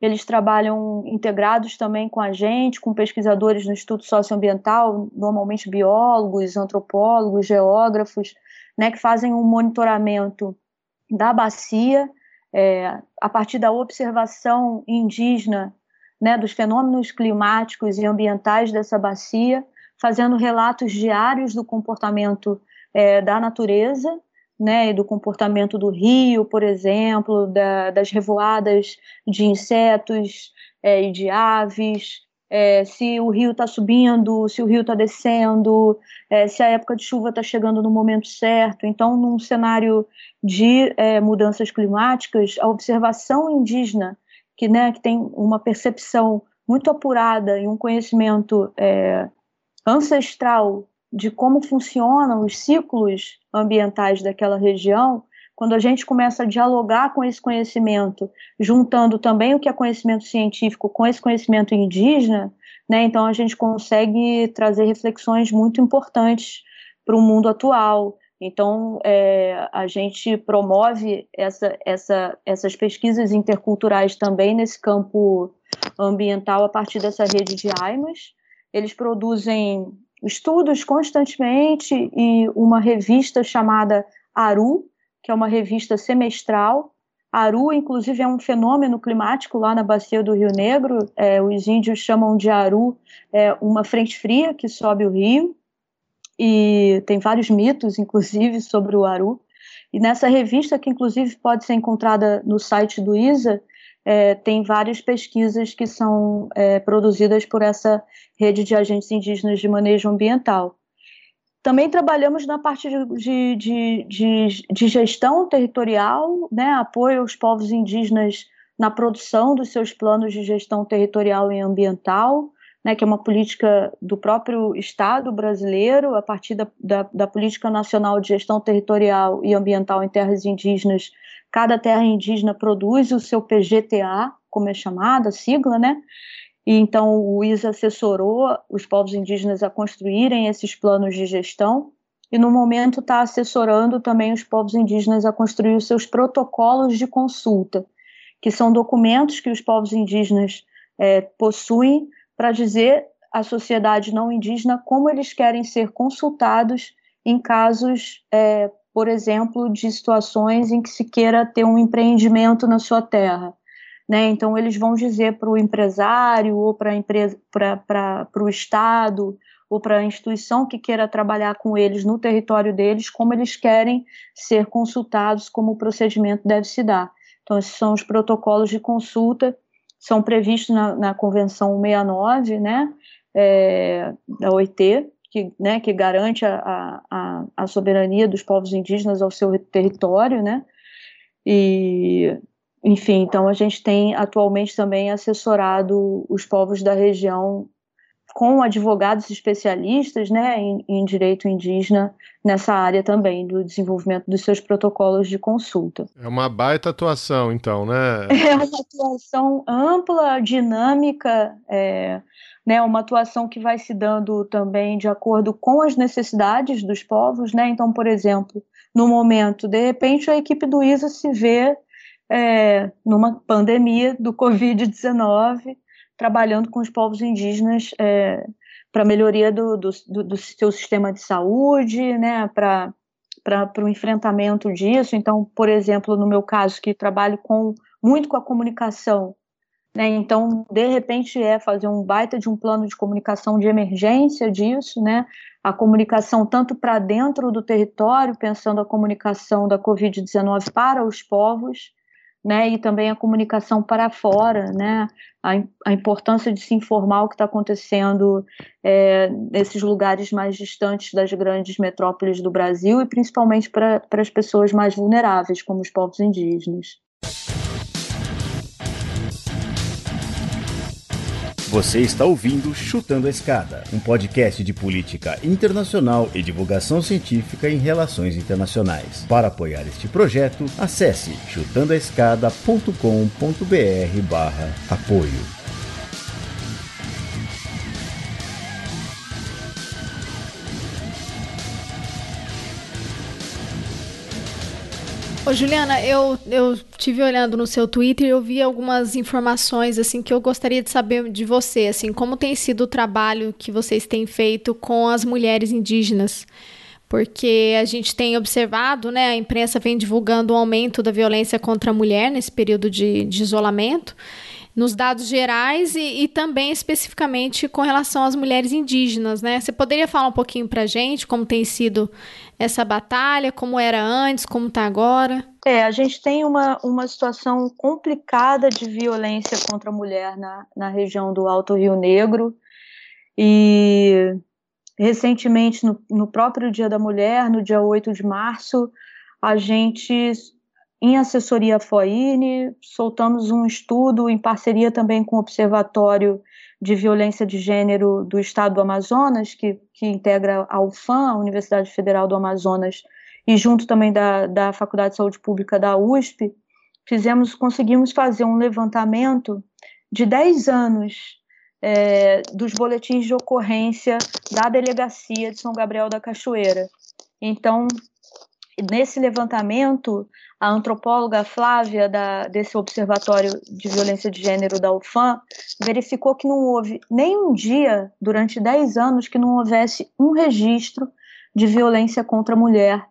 Eles trabalham integrados também com a gente, com pesquisadores no Instituto Socioambiental, normalmente biólogos, antropólogos, geógrafos, né, que fazem um monitoramento da bacia é, a partir da observação indígena né, dos fenômenos climáticos e ambientais dessa bacia, fazendo relatos diários do comportamento é, da natureza né, e do comportamento do rio, por exemplo, da, das revoadas de insetos é, e de aves, é, se o rio está subindo, se o rio está descendo, é, se a época de chuva está chegando no momento certo. Então, num cenário de é, mudanças climáticas, a observação indígena, que, né, que tem uma percepção muito apurada e um conhecimento é, ancestral de como funcionam os ciclos ambientais daquela região, quando a gente começa a dialogar com esse conhecimento, juntando também o que é conhecimento científico com esse conhecimento indígena, né, então a gente consegue trazer reflexões muito importantes para o mundo atual. Então, é, a gente promove essa, essa, essas pesquisas interculturais também nesse campo ambiental a partir dessa rede de AIMAS. Eles produzem estudos constantemente e uma revista chamada Aru, que é uma revista semestral. Aru, inclusive, é um fenômeno climático lá na bacia do Rio Negro. É, os índios chamam de Aru é, uma frente fria que sobe o rio. E tem vários mitos, inclusive, sobre o Aru. E nessa revista, que inclusive pode ser encontrada no site do ISA, é, tem várias pesquisas que são é, produzidas por essa rede de agentes indígenas de manejo ambiental. Também trabalhamos na parte de, de, de, de gestão territorial, né, apoio aos povos indígenas na produção dos seus planos de gestão territorial e ambiental, né, que é uma política do próprio Estado brasileiro, a partir da, da, da, Política Nacional de Gestão Territorial e Ambiental em Terras Indígenas, cada terra indígena produz o seu PGTA, como é chamada, a sigla, né? E então o ISA assessorou os povos indígenas a construírem esses planos de gestão e no momento está assessorando também os povos indígenas a construir os seus protocolos de consulta, que são documentos que os povos indígenas é, possuem para dizer à sociedade não indígena como eles querem ser consultados em casos, é, por exemplo, de situações em que se queira ter um empreendimento na sua terra. Né? Então, eles vão dizer para o empresário ou para o Estado ou para a instituição que queira trabalhar com eles no território deles, como eles querem ser consultados, como o procedimento deve se dar. Então, esses são os protocolos de consulta são previstos na, na Convenção 69, né, é, da OIT, que, né, que garante a, a, a, soberania dos povos indígenas ao seu território, né, e, enfim, então a gente tem atualmente também assessorado os povos da região com advogados especialistas né, em, em, direito indígena nessa área também, do desenvolvimento dos seus protocolos de consulta. É uma baita atuação, então, né? <laughs> É uma atuação ampla, dinâmica, é, né, uma atuação que vai se dando também de acordo com as necessidades dos povos, né? Então, por exemplo, no momento, de repente, a equipe do ISA se vê é, numa pandemia do Covid-19, trabalhando com os povos indígenas é, para melhoria do, do, do, seu sistema de saúde, né, para o enfrentamento disso. Então, por exemplo, no meu caso, que trabalho com muito com a comunicação, né, então, de repente, é fazer um baita de um plano de comunicação de emergência disso, né, a comunicação tanto para dentro do território, pensando a comunicação da Covid-19 para os povos, né, e também a comunicação para fora, né, a, a importância de se informar o que está acontecendo é, nesses lugares mais distantes das grandes metrópoles do Brasil e principalmente para as pessoas mais vulneráveis, como os povos indígenas. Você está ouvindo Chutando a Escada, um podcast de política internacional e divulgação científica em relações internacionais. Para apoiar este projeto, acesse chutandoaescada.com.br/apoio. Ô, Juliana, eu, eu tive olhando no seu Twitter e eu vi algumas informações assim que eu gostaria de saber de você, assim, como tem sido o trabalho que vocês têm feito com as mulheres indígenas. Porque a gente tem observado, né, a imprensa vem divulgando o um aumento da violência contra a mulher nesse período de, de isolamento nos dados gerais e, e, também especificamente com relação às mulheres indígenas, né? Você poderia falar um pouquinho para a gente como tem sido essa batalha, como era antes, como está agora? É, a gente tem uma, uma situação complicada de violência contra a mulher na, na região do Alto Rio Negro e recentemente, no, no próprio Dia da Mulher, no dia 8 de março, a gente em assessoria FOINE, soltamos um estudo em parceria também com o Observatório de Violência de Gênero do Estado do Amazonas, que, que integra a UFAM, a Universidade Federal do Amazonas, e junto também da, da Faculdade de Saúde Pública da USP, fizemos, conseguimos fazer um levantamento de 10 anos é, dos boletins de ocorrência da delegacia de São Gabriel da Cachoeira. Então, nesse levantamento, a antropóloga Flávia, da, desse Observatório de Violência de Gênero da UFAM, verificou que não houve nem um dia, durante 10 anos, que não houvesse um registro de violência contra a mulher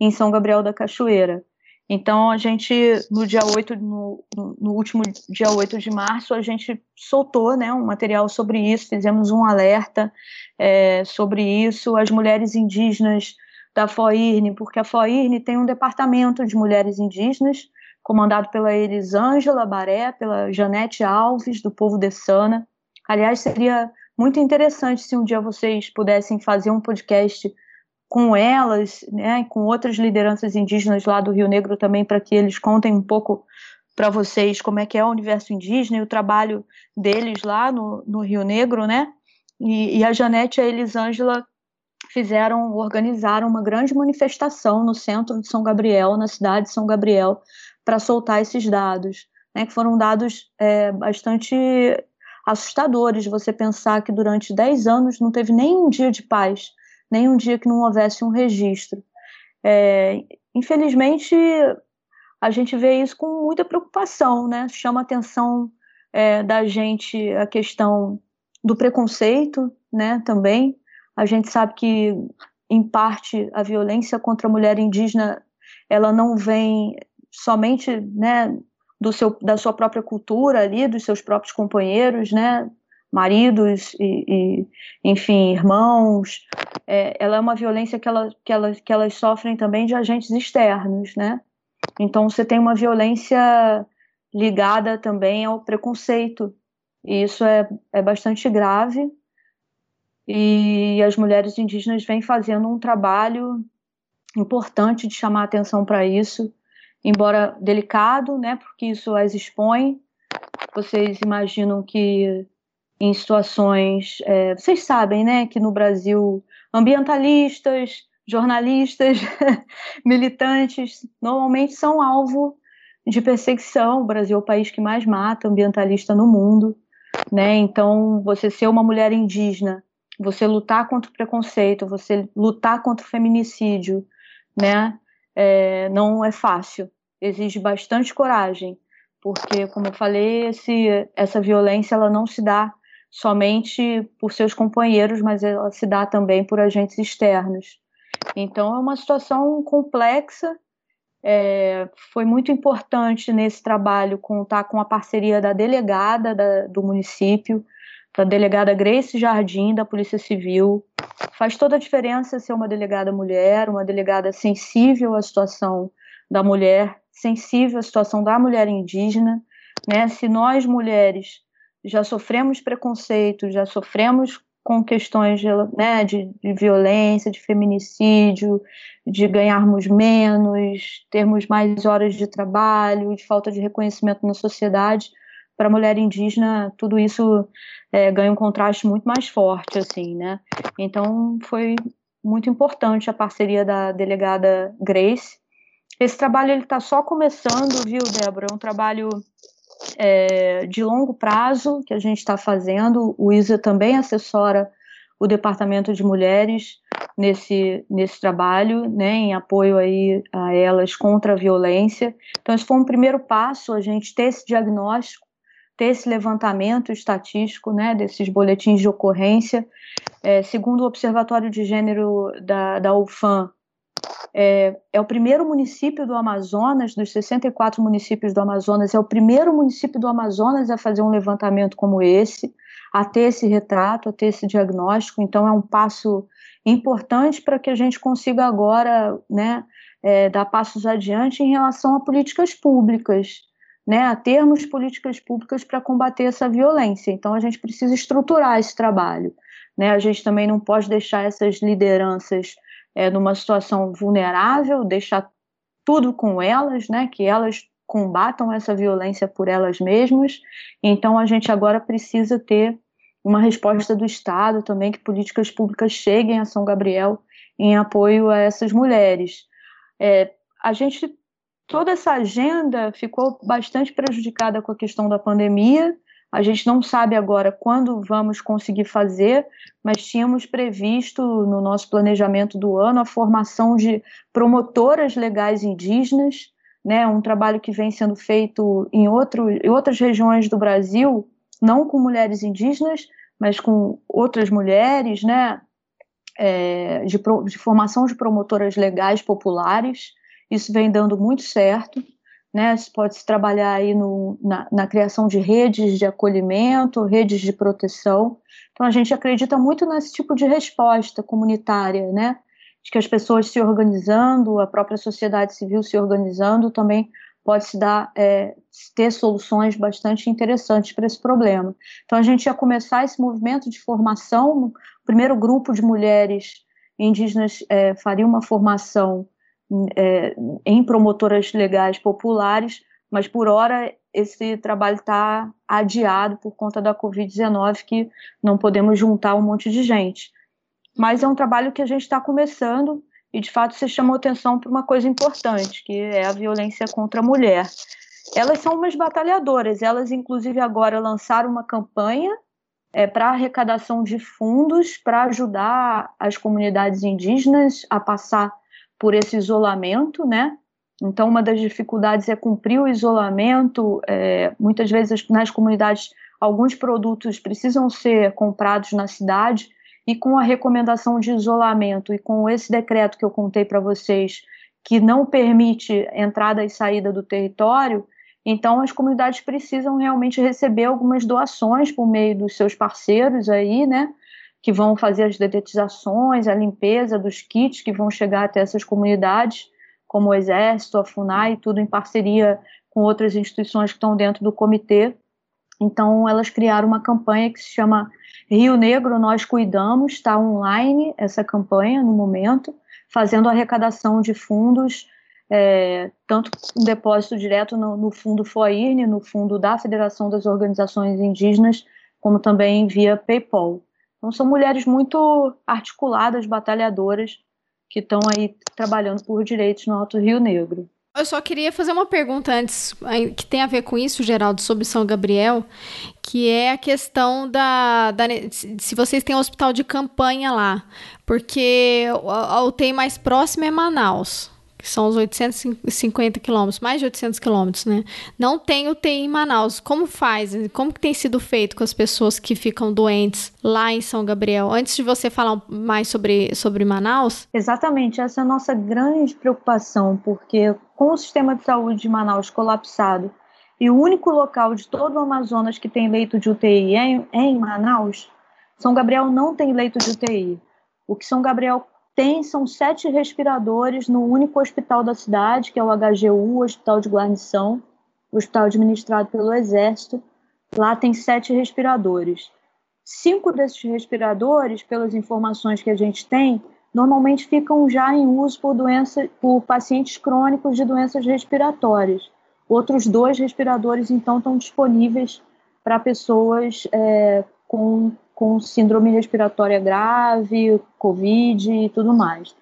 em São Gabriel da Cachoeira. Então, a gente, no dia 8, no, no, último dia 8 de março, a gente soltou né, um material sobre isso, fizemos um alerta é, sobre isso. As mulheres indígenas da FOIRNE, porque a FOIRNE tem um departamento de mulheres indígenas, comandado pela Elisângela Baré, pela Janete Alves, do povo de Sana. Aliás, seria muito interessante se um dia vocês pudessem fazer um podcast com elas, né, com outras lideranças indígenas lá do Rio Negro também, para que eles contem um pouco para vocês como é que é o universo indígena e o trabalho deles lá no, no Rio Negro, né? E, e a Janete e a Elisângela fizeram, organizaram uma grande manifestação no centro de São Gabriel, na cidade de São Gabriel, para soltar esses dados, né, que foram dados é, bastante assustadores. Você pensar que durante 10 anos não teve nem um dia de paz, nem um dia que não houvesse um registro. É, infelizmente, a gente vê isso com muita preocupação, né? Chama a atenção é, da gente a questão do preconceito, né? Também a gente sabe que, em parte, a violência contra a mulher indígena ela não vem somente, né? Do seu, da sua própria cultura ali, dos seus próprios companheiros, né? maridos e, e, enfim, irmãos. É, ela é uma violência que, ela, que, ela, que elas sofrem também de agentes externos, né? Então você tem uma violência ligada também ao preconceito. E isso é, é bastante grave. E as mulheres indígenas vêm fazendo um trabalho importante de chamar atenção para isso, embora delicado, né, porque isso as expõe. Vocês imaginam que em situações, é, vocês sabem, né, que no Brasil ambientalistas, jornalistas, <laughs> militantes, normalmente são alvo de perseguição. O Brasil é o país que mais mata ambientalista no mundo, né? Então, você ser uma mulher indígena, você lutar contra o preconceito, você lutar contra o feminicídio, né? É, não é fácil. Exige bastante coragem, porque, como eu falei, esse, essa violência ela não se dá somente por seus companheiros, mas ela se dá também por agentes externos. Então, é uma situação complexa. É, foi muito importante nesse trabalho contar com a parceria da delegada da, do município, da delegada Grace Jardim, da Polícia Civil. Faz toda a diferença ser uma delegada mulher, uma delegada sensível à situação da mulher, sensível à situação da mulher indígena. Né? Se nós, mulheres, já sofremos preconceito, já sofremos com questões né, de, de, violência, de feminicídio, de ganharmos menos, termos mais horas de trabalho, de falta de reconhecimento na sociedade. Para a mulher indígena, tudo isso é, ganha um contraste muito mais forte, assim, né? Então, foi muito importante a parceria da delegada Grace. Esse trabalho ele está só começando, viu, Débora? É um trabalho é, de longo prazo que a gente está fazendo. O ISA também assessora o Departamento de Mulheres nesse, nesse trabalho, né, em apoio aí a elas contra a violência. Então, esse foi um primeiro passo, a gente ter esse diagnóstico, ter esse levantamento estatístico, né, desses boletins de ocorrência. É, segundo o Observatório de Gênero da, da UFAM, é, é, o primeiro município do Amazonas, dos 64 municípios do Amazonas, é o primeiro município do Amazonas a fazer um levantamento como esse, a ter esse retrato, a ter esse diagnóstico. Então, é um passo importante para que a gente consiga agora né, é, dar passos adiante em relação a políticas públicas, né, a termos políticas públicas para combater essa violência. Então, a gente precisa estruturar esse trabalho. Né? A gente também não pode deixar essas lideranças é, numa situação vulnerável, deixar tudo com elas, né, que elas combatam essa violência por elas mesmas. Então a gente agora precisa ter uma resposta do Estado também, que políticas públicas cheguem a São Gabriel em apoio a essas mulheres. É, a gente toda essa agenda ficou bastante prejudicada com a questão da pandemia. A gente não sabe agora quando vamos conseguir fazer, mas tínhamos previsto no nosso planejamento do ano a formação de promotoras legais indígenas, né, um trabalho que vem sendo feito em, outro, em outras regiões do Brasil, não com mulheres indígenas, mas com outras mulheres, né, é, de, de formação de promotoras legais populares. Isso vem dando muito certo né? Pode se trabalhar aí no, na, na, criação de redes de acolhimento, redes de proteção. Então a gente acredita muito nesse tipo de resposta comunitária, né? De que as pessoas se organizando, a própria sociedade civil se organizando, também pode se dar é, ter soluções bastante interessantes para esse problema. Então a gente ia começar esse movimento de formação. O primeiro grupo de mulheres indígenas é, faria uma formação é, em promotoras legais populares, mas por hora esse trabalho está adiado por conta da Covid-19, que não podemos juntar um monte de gente. Mas é um trabalho que a gente está começando e, de fato, você chamou atenção para uma coisa importante, que é a violência contra a mulher. Elas são umas batalhadoras, elas, inclusive, agora lançaram uma campanha é, para arrecadação de fundos para ajudar as comunidades indígenas a passar por esse isolamento, né? Então, uma das dificuldades é cumprir o isolamento. É, muitas vezes, nas comunidades, alguns produtos precisam ser comprados na cidade, e com a recomendação de isolamento e com esse decreto que eu contei para vocês, que não permite entrada e saída do território, então as comunidades precisam realmente receber algumas doações por meio dos seus parceiros aí, né? Que vão fazer as dedetizações, a limpeza dos kits que vão chegar até essas comunidades como o Exército, a FUNAI, tudo em parceria com outras instituições que estão dentro do comitê. Então, elas criaram uma campanha que se chama Rio Negro Nós Cuidamos, está online essa campanha no momento, fazendo arrecadação de fundos, é, tanto um depósito direto no, no fundo FOIRN, no fundo da Federação das Organizações Indígenas, como também via PayPal. Então, são mulheres muito articuladas, batalhadoras, que estão aí trabalhando por direitos no Alto Rio Negro. Eu só queria fazer uma pergunta antes, que tem a ver com isso, Geraldo, sobre São Gabriel, que é a questão da, da se vocês têm um hospital de campanha lá, porque a UTI mais próxima é Manaus que são os 850 quilômetros, mais de 800 quilômetros, né? Não tem UTI em Manaus. Como faz? Como que tem sido feito com as pessoas que ficam doentes lá em São Gabriel? Antes de você falar mais sobre, sobre Manaus. Exatamente, essa é a nossa grande preocupação, porque com o sistema de saúde de Manaus colapsado e o único local de todo o Amazonas que tem leito de UTI é, é em Manaus, São Gabriel não tem leito de UTI. O que São Gabriel tem são sete respiradores no único hospital da cidade, que é o HGU, Hospital de Guarnição, hospital administrado pelo Exército. Lá tem sete respiradores. Cinco desses respiradores, pelas informações que a gente tem, normalmente ficam já em uso por, doença, por pacientes crônicos de doenças respiratórias. Outros dois respiradores, então, estão disponíveis para pessoas é, com com síndrome respiratória grave, Covid e tudo mais.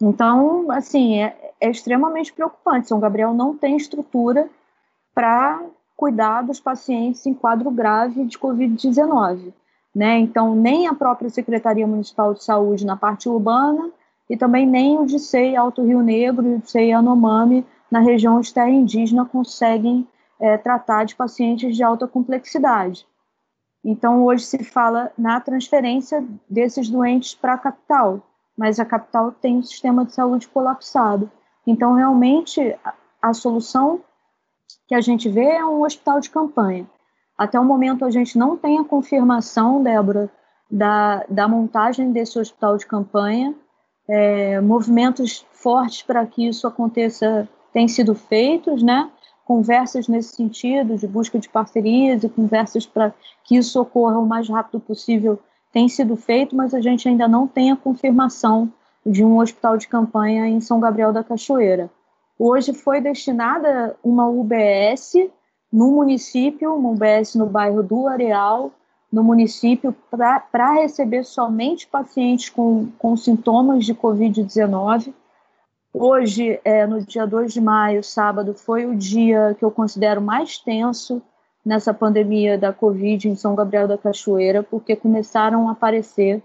Então, assim, é, é extremamente preocupante. São Gabriel não tem estrutura para cuidar dos pacientes em quadro grave de Covid-19. Né? Então, nem a própria Secretaria Municipal de Saúde na parte urbana e também nem o DICEI Alto Rio Negro e o DICEI Anomami na região de terra indígena conseguem é, tratar de pacientes de alta complexidade. Então, hoje se fala na transferência desses doentes para a capital, mas a capital tem um sistema de saúde colapsado. Então, realmente, a, a solução que a gente vê é um hospital de campanha. Até o momento, a gente não tem a confirmação, Débora, da, da montagem desse hospital de campanha. É, movimentos fortes para que isso aconteça têm sido feitos, né? Conversas nesse sentido, de busca de parcerias e conversas para que isso ocorra o mais rápido possível, tem sido feito, mas a gente ainda não tem a confirmação de um hospital de campanha em São Gabriel da Cachoeira. Hoje foi destinada uma UBS no município, uma UBS no bairro do Areal, no município, para receber somente pacientes com, com sintomas de Covid-19 Hoje, é, no dia 2 de maio, sábado, foi o dia que eu considero mais tenso nessa pandemia da Covid em São Gabriel da Cachoeira, porque começaram a aparecer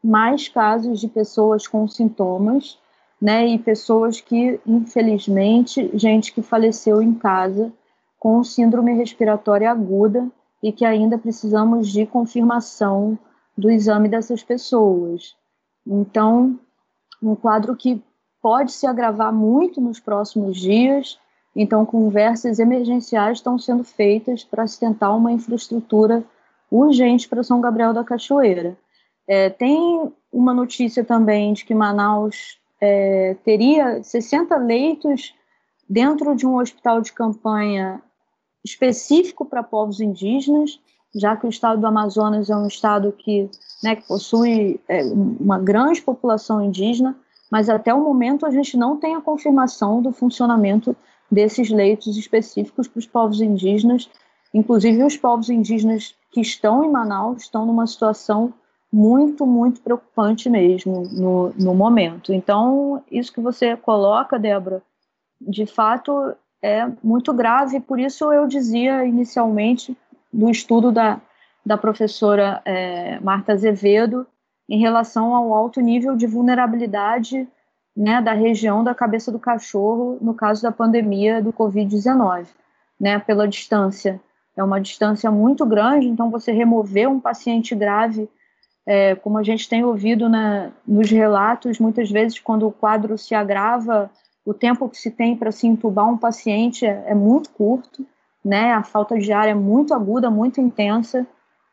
mais casos de pessoas com sintomas, né, e pessoas que, infelizmente, gente que faleceu em casa com síndrome respiratória aguda e que ainda precisamos de confirmação do exame dessas pessoas. Então, um quadro que pode se agravar muito nos próximos dias. Então, conversas emergenciais estão sendo feitas para se tentar uma infraestrutura urgente para São Gabriel da Cachoeira. É, tem uma notícia também de que Manaus é, teria 60 leitos dentro de um hospital de campanha específico para povos indígenas, já que o estado do Amazonas é um estado que, né, que possui é, uma grande população indígena mas até o momento a gente não tem a confirmação do funcionamento desses leitos específicos para os povos indígenas. Inclusive, os povos indígenas que estão em Manaus estão numa situação muito, muito preocupante mesmo no, no momento. Então, isso que você coloca, Débora, de fato é muito grave, por isso eu dizia inicialmente do estudo da, da professora é, Marta Azevedo em relação ao alto nível de vulnerabilidade né, da região da cabeça do cachorro no caso da pandemia do Covid-19, né, pela distância. É uma distância muito grande, então você remover um paciente grave é, como a gente tem ouvido na, nos relatos, muitas vezes, quando o quadro se agrava, o tempo que se tem para se entubar um paciente é, é, muito curto, né? A falta de ar é muito aguda, muito intensa.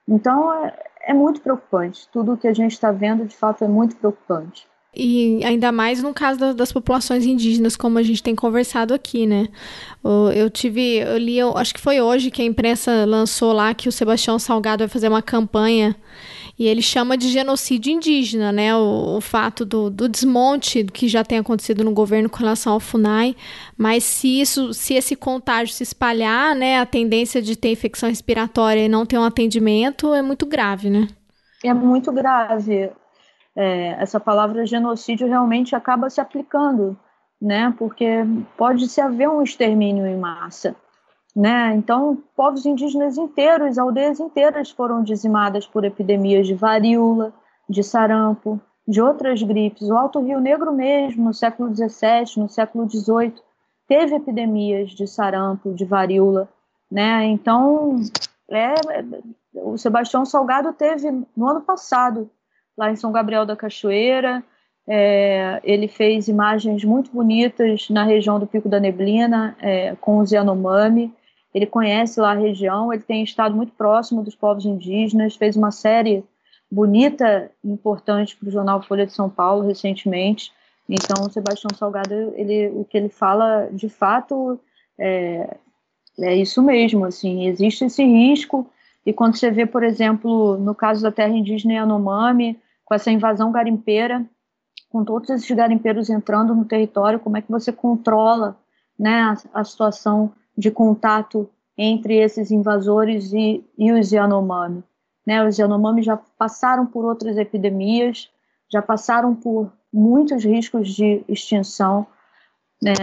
Então, é, é muito preocupante. Tudo o que a gente está vendo, de fato, é muito preocupante. E ainda mais no caso das populações indígenas, como a gente tem conversado aqui, né? Eu tive, eu li, eu, acho que foi hoje que a imprensa lançou lá que o Sebastião Salgado vai fazer uma campanha e ele chama de genocídio indígena, né? O, o fato do, do, desmonte que já tem acontecido no governo com relação ao FUNAI. Mas se isso, se esse contágio se espalhar, né, a tendência de ter infecção respiratória e não ter um atendimento é muito grave, né? É muito grave. É, essa palavra genocídio realmente acaba se aplicando, né? Porque pode se haver um extermínio em massa. Né? Então, povos indígenas inteiros, aldeias inteiras foram dizimadas por epidemias de varíola, de sarampo, de outras gripes. O Alto Rio Negro mesmo, no século XVII, no século XVIII, teve epidemias de sarampo, de varíola. Né? Então, é, o Sebastião Salgado teve no ano passado, lá em São Gabriel da Cachoeira, é, ele fez imagens muito bonitas na região do Pico da Neblina, é, com os Yanomami, ele conhece lá a região, ele tem estado muito próximo dos povos indígenas, fez uma série bonita e importante para o jornal Folha de São Paulo recentemente. Então, o Sebastião Salgado, ele, o que ele fala, de fato, é, é isso mesmo, assim, existe esse risco, e quando você vê, por exemplo, no caso da terra indígena Yanomami, com essa invasão garimpeira, com todos esses garimpeiros entrando no território, como é que você controla né, a, a situação de contato entre esses invasores e, e os Yanomami. Né, os Yanomami já passaram por outras epidemias, já passaram por muitos riscos de extinção. Né,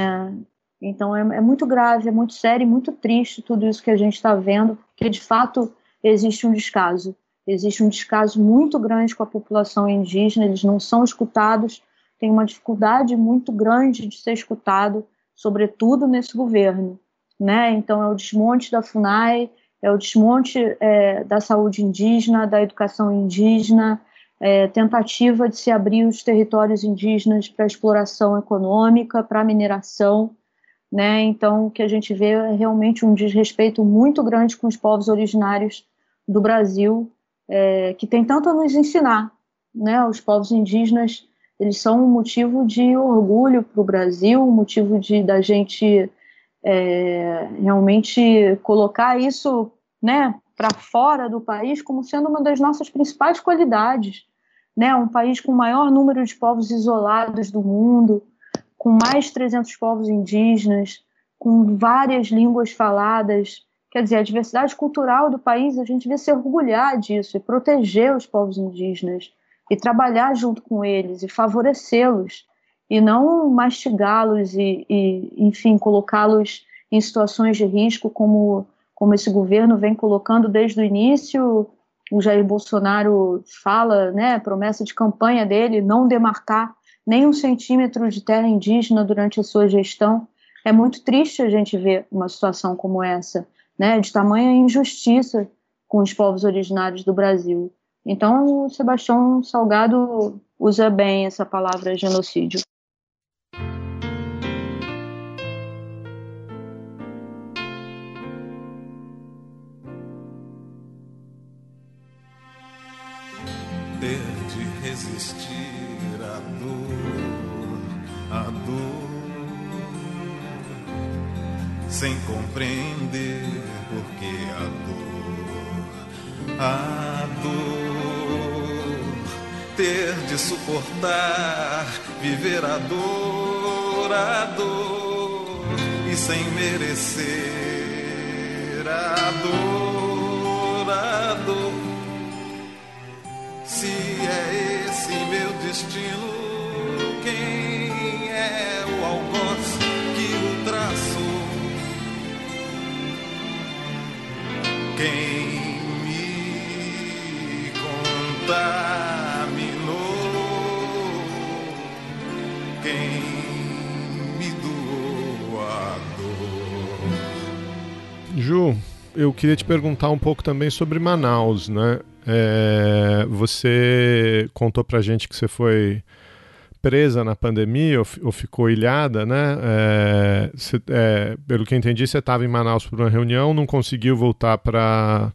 então é, é, muito grave, é muito sério e muito triste tudo isso que a gente está vendo, porque de fato existe um descaso. Existe um descaso muito grande com a população indígena, eles não são escutados, tem uma dificuldade muito grande de ser escutado, sobretudo nesse governo né? Então é o desmonte da Funai, é o desmonte é, da saúde indígena, da educação indígena, é, tentativa de se abrir os territórios indígenas para exploração econômica, para mineração, né? Então o que a gente vê é realmente um desrespeito muito grande com os povos originários do Brasil, é, que tem tanto a nos ensinar, né? Os povos indígenas eles são um motivo de orgulho para o Brasil, um motivo de da gente é, realmente colocar isso né, para fora do país como sendo uma das nossas principais qualidades. Né? Um país com o maior número de povos isolados do mundo, com mais de 300 povos indígenas, com várias línguas faladas. Quer dizer, a diversidade cultural do país, a gente devia se orgulhar disso e proteger os povos indígenas e trabalhar junto com eles e favorecê-los e não mastigá-los e, e, enfim, colocá-los em situações de risco, como, como esse governo vem colocando desde o início. O Jair Bolsonaro fala, né, promessa de campanha dele, não demarcar nem um centímetro de terra indígena durante a sua gestão. É muito triste a gente ver uma situação como essa, né, de tamanha injustiça com os povos originários do Brasil. Então, o Sebastião Salgado usa bem essa palavra genocídio. resistir à dor, à dor, sem compreender porque a dor, a dor, ter de suportar, viver a dor, a dor, e sem merecer a dor, a dor. Se é esse meu destino, Quem me contaminou? Quem me doou a dor? Ju, eu queria te perguntar um pouco também sobre Manaus, né? É, você contou pra gente que você foi presa na pandemia ou, ou ficou ilhada, né? É, você, é, pelo que entendi, você estava em Manaus por uma reunião, não conseguiu voltar para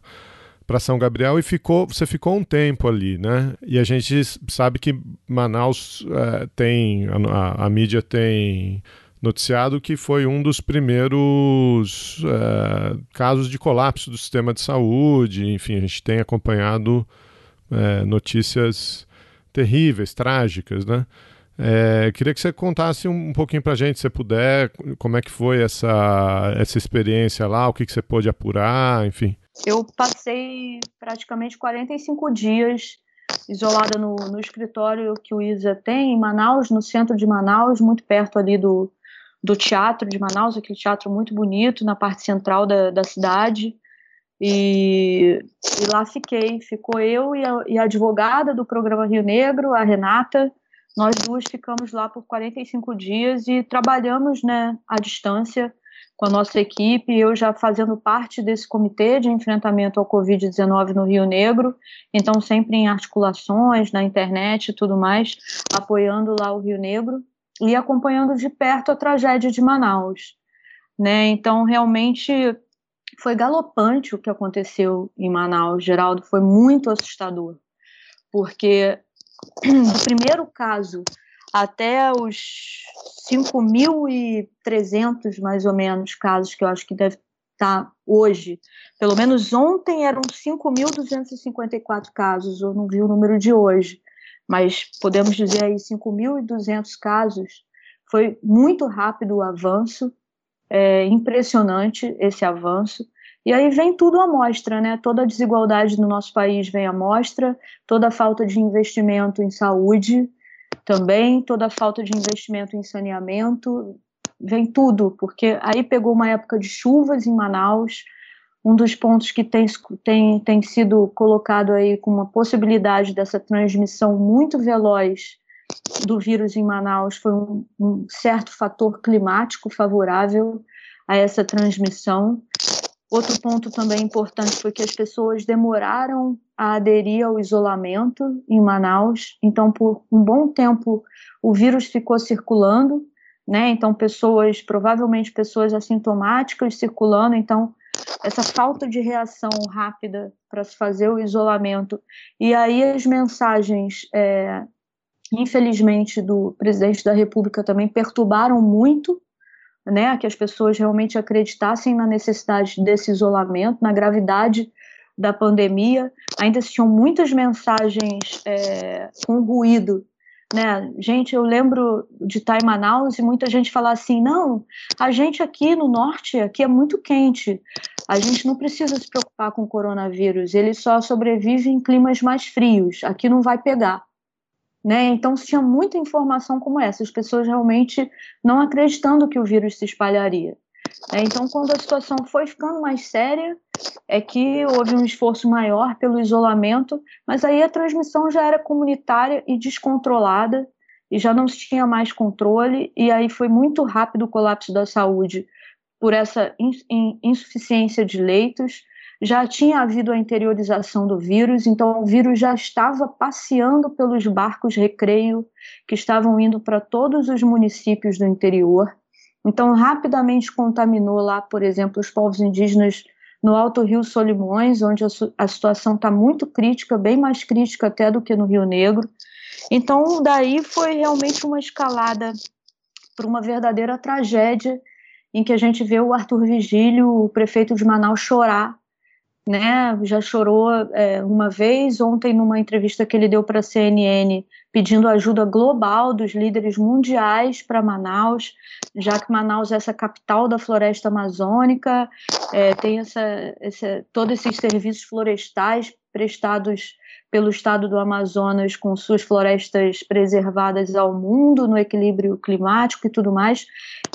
para São Gabriel e ficou, você ficou um tempo ali, né? E a gente sabe que Manaus é, tem a, a, mídia tem noticiado que foi um dos primeiros é, casos de colapso do sistema de saúde. Enfim, a gente tem acompanhado é, notícias terríveis, trágicas, né? É, queria que você contasse um, um pouquinho para a gente, se puder, como é que foi essa, essa experiência lá, o que, que você pôde apurar, enfim. Eu passei praticamente 45 dias isolada no, no escritório que o ISA tem em Manaus, no centro de Manaus, muito perto ali do, do teatro de Manaus, aquele teatro muito bonito na parte central da, da cidade. E, e, lá fiquei. Ficou eu e a, e a, advogada do programa Rio Negro, a Renata. Nós duas ficamos lá por 45 dias e trabalhamos né, à distância com a nossa equipe, eu já fazendo parte desse comitê de enfrentamento ao Covid-19 no Rio Negro, então sempre em articulações na internet e tudo mais, apoiando lá o Rio Negro e acompanhando de perto a tragédia de Manaus. Né? Então, realmente foi galopante o que aconteceu em Manaus, Geraldo, foi muito assustador, porque do primeiro caso até os 5.300, mais ou menos, casos que eu acho que deve estar hoje. Pelo menos ontem eram 5.254 casos, eu não vi o número de hoje, mas podemos dizer aí 5.200 casos. Foi muito rápido o avanço, é impressionante esse avanço. E aí vem tudo à mostra, né? Toda a desigualdade no nosso país vem à mostra, toda a falta de investimento em saúde, também toda a falta de investimento em saneamento, vem tudo, porque aí pegou uma época de chuvas em Manaus, um dos pontos que tem, tem, tem sido colocado aí com uma possibilidade dessa transmissão muito veloz do vírus em Manaus foi um, um certo fator climático favorável a essa transmissão. Outro ponto também importante foi que as pessoas demoraram a aderir ao isolamento em Manaus. Então, por um bom tempo, o vírus ficou circulando, né? Então, pessoas, provavelmente pessoas assintomáticas circulando. Então, essa falta de reação rápida para se fazer o isolamento. E aí as mensagens, é, infelizmente, do presidente da República também perturbaram muito né, que as pessoas realmente acreditassem na necessidade desse isolamento, na gravidade da pandemia. Ainda tinham muitas mensagens é, com ruído. Né? Gente, eu lembro de estar em Manaus e muita gente falar assim: não, a gente aqui no norte, aqui é muito quente, a gente não precisa se preocupar com o coronavírus, ele só sobrevive em climas mais frios, aqui não vai pegar. Né? Então, tinha muita informação como essa, as pessoas realmente não acreditando que o vírus se espalharia. É, então, quando a situação foi ficando mais séria, é que houve um esforço maior pelo isolamento, mas aí a transmissão já era comunitária e descontrolada, e já não se tinha mais controle, e aí foi muito rápido o colapso da saúde por essa insuficiência de leitos, já tinha havido a interiorização do vírus, então o vírus já estava passeando pelos barcos recreio que estavam indo para todos os municípios do interior. Então, rapidamente contaminou lá, por exemplo, os povos indígenas no Alto Rio Solimões, onde a, situação está muito crítica, bem mais crítica até do que no Rio Negro. Então, daí foi realmente uma escalada para uma verdadeira tragédia, em que a gente vê o Arthur Vigílio, o prefeito de Manaus, chorar né? Já chorou é, uma vez ontem numa entrevista que ele deu para a CNN, pedindo ajuda global dos líderes mundiais para Manaus, já que Manaus é essa capital da floresta amazônica, é, tem essa, essa, todos esses serviços florestais prestados pelo estado do Amazonas com suas florestas preservadas ao mundo no equilíbrio climático e tudo mais,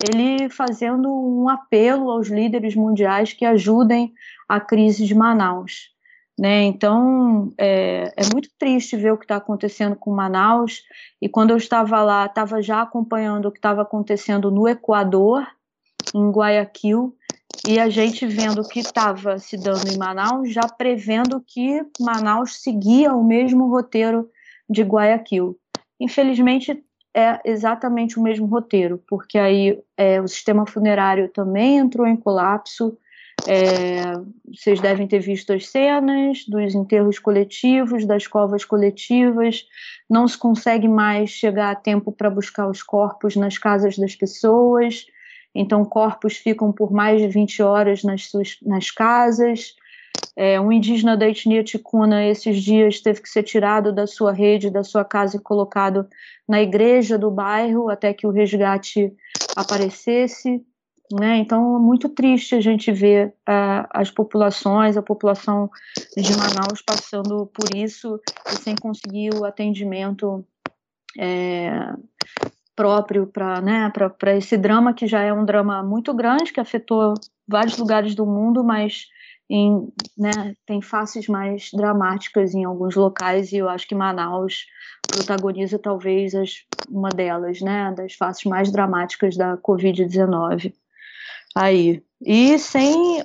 ele fazendo um apelo aos líderes mundiais que ajudem a crise de Manaus. Né? Então é, é muito triste ver o que está acontecendo com Manaus. E quando eu estava lá, estava já acompanhando o que estava acontecendo no Equador, em Guayaquil, e a gente vendo o que estava se dando em Manaus, já prevendo que Manaus seguia o mesmo roteiro de Guayaquil. Infelizmente, é exatamente o mesmo roteiro, porque aí é, o sistema funerário também entrou em colapso. É, vocês devem ter visto as cenas dos enterros coletivos, das covas coletivas. Não se consegue mais chegar a tempo para buscar os corpos nas casas das pessoas então corpos ficam por mais de 20 horas nas, suas, nas casas. É, um indígena da etnia ticuna esses dias teve que ser tirado da sua rede, da sua casa e colocado na igreja do bairro até que o resgate aparecesse. Né? Então é muito triste a gente ver uh, as populações, a população de Manaus passando por isso e sem conseguir o atendimento é, próprio para né, esse drama que já é um drama muito grande, que afetou vários lugares do mundo, mas em, né, tem faces mais dramáticas em alguns locais e eu acho que Manaus protagoniza talvez as, uma delas, né, das faces mais dramáticas da Covid-19. Aí. E sem,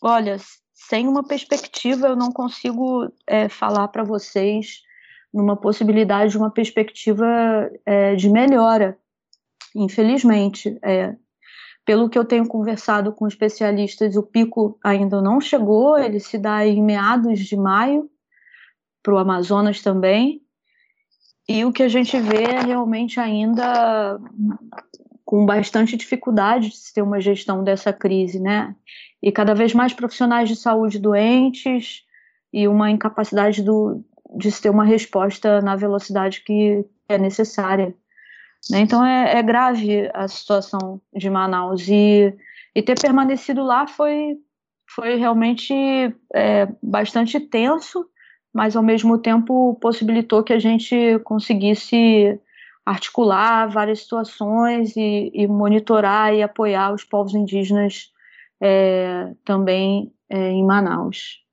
olha, sem uma perspectiva eu não consigo é, falar para vocês numa possibilidade de uma perspectiva é, de melhora, infelizmente. É, pelo que eu tenho conversado com especialistas, o pico ainda não chegou, ele se dá em meados de maio, para o Amazonas também, e o que a gente vê é realmente ainda com bastante dificuldade de se ter uma gestão dessa crise, né? E cada vez mais profissionais de saúde doentes e uma incapacidade do, de se ter uma resposta na velocidade que é necessária. Né? Então é, é, grave a situação de Manaus e, e ter permanecido lá foi, foi realmente é, bastante tenso, mas ao mesmo tempo possibilitou que a gente conseguisse articular várias situações e, e monitorar e apoiar os povos indígenas é, também é, em Manaus.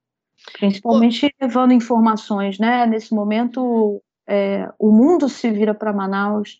Principalmente levando informações, né? Nesse momento, é, o mundo se vira para Manaus,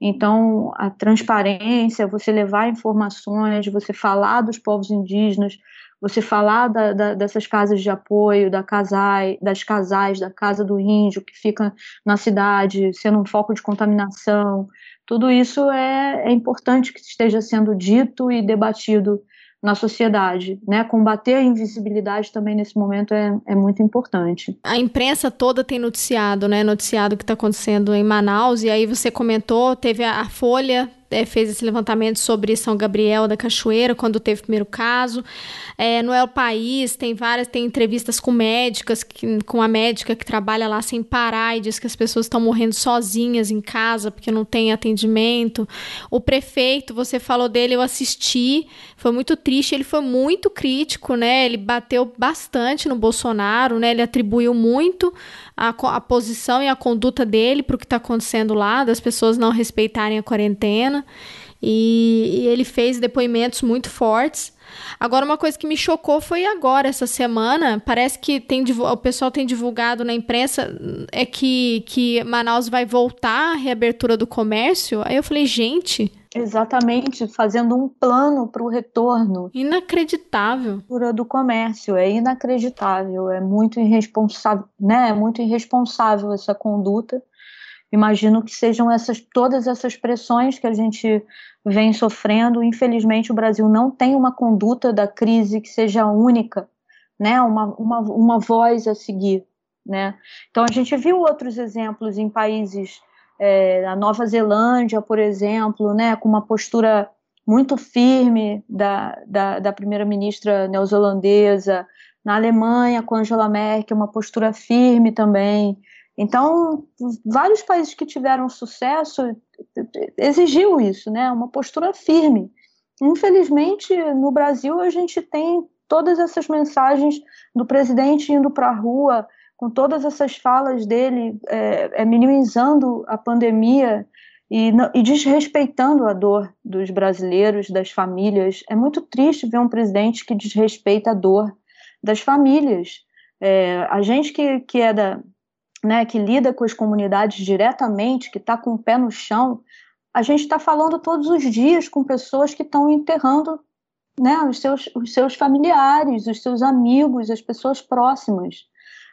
então a transparência, você levar informações, você falar dos povos indígenas, você falar da, da, dessas casas de apoio, da casai, das casais, da casa do índio que fica na cidade, sendo um foco de contaminação, tudo isso é, é importante que esteja sendo dito e debatido na sociedade, né? Combater a invisibilidade também nesse momento é, é muito importante. A imprensa toda tem noticiado, né? Noticiado o que está acontecendo em Manaus, e aí você comentou, teve a, a Folha é, fez esse levantamento sobre São Gabriel da Cachoeira, quando teve o primeiro caso. É, no El País tem várias, tem entrevistas com médicas, que, com a médica que trabalha lá sem parar e diz que as pessoas estão morrendo sozinhas em casa porque não tem atendimento. O prefeito, você falou dele, eu assisti, foi muito triste, ele foi muito crítico, né? Ele bateu bastante no Bolsonaro, né? Ele atribuiu muito a, a posição e a conduta dele para o que está acontecendo lá, das pessoas não respeitarem a quarentena. E, e, ele fez depoimentos muito fortes. Agora, uma coisa que me chocou foi agora, essa semana. Parece que tem, o pessoal tem divulgado na imprensa é que, que Manaus vai voltar à reabertura do comércio. Aí eu falei, gente, Exatamente, fazendo um plano para o retorno. Inacreditável. Do comércio, é inacreditável, é muito irresponsável, né? É muito irresponsável essa conduta. Imagino que sejam essas todas essas pressões que a gente vem sofrendo. Infelizmente, o Brasil não tem uma conduta da crise que seja única, né? Uma, uma, uma voz a seguir, né? Então a gente viu outros exemplos em países é, a Nova Zelândia, por exemplo, né, com uma postura muito firme da, da, da primeira-ministra neozelandesa, Na Alemanha, com Angela Merkel, uma postura firme também. Então, vários países que tiveram sucesso exigiu isso, né? Uma postura firme. Infelizmente, no Brasil, a gente tem todas essas mensagens do presidente indo para a rua, com todas essas falas dele, é, é, minimizando a pandemia e, e desrespeitando a dor dos brasileiros, das famílias. É muito triste ver um presidente que desrespeita a dor das famílias. É, a gente que, que é da, né, que lida com as comunidades diretamente, que está com o pé no chão, a gente está falando todos os dias com pessoas que estão enterrando né, os, seus, os seus familiares, os seus amigos, as pessoas próximas.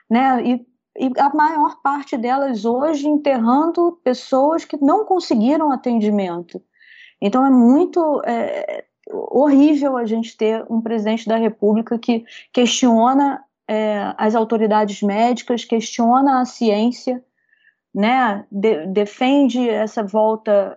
Né, e, e a maior parte delas hoje enterrando pessoas que não conseguiram atendimento. Então é muito é, horrível a gente ter um presidente da República que questiona é, as autoridades médicas, questiona a ciência, né, de, defende essa volta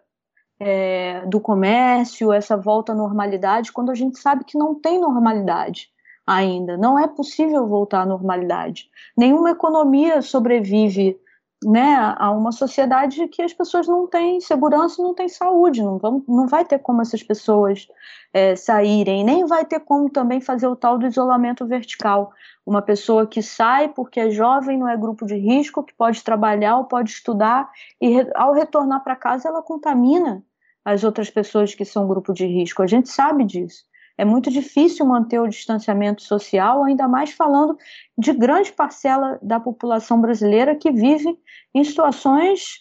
é, do comércio, essa volta à normalidade, quando a gente sabe que não tem normalidade ainda, não é possível voltar à normalidade. Nenhuma economia sobrevive né, a uma sociedade que as pessoas não têm segurança não têm saúde, não, vão, não vai ter como essas pessoas é, saírem, nem vai ter como também fazer o tal do isolamento vertical. Uma pessoa que sai porque é jovem, não é grupo de risco, que pode trabalhar ou pode estudar, e ao retornar para casa ela contamina as outras pessoas que são grupo de risco. A gente sabe disso. É muito difícil manter o distanciamento social, ainda mais falando de grande parcela da população brasileira que vive em situações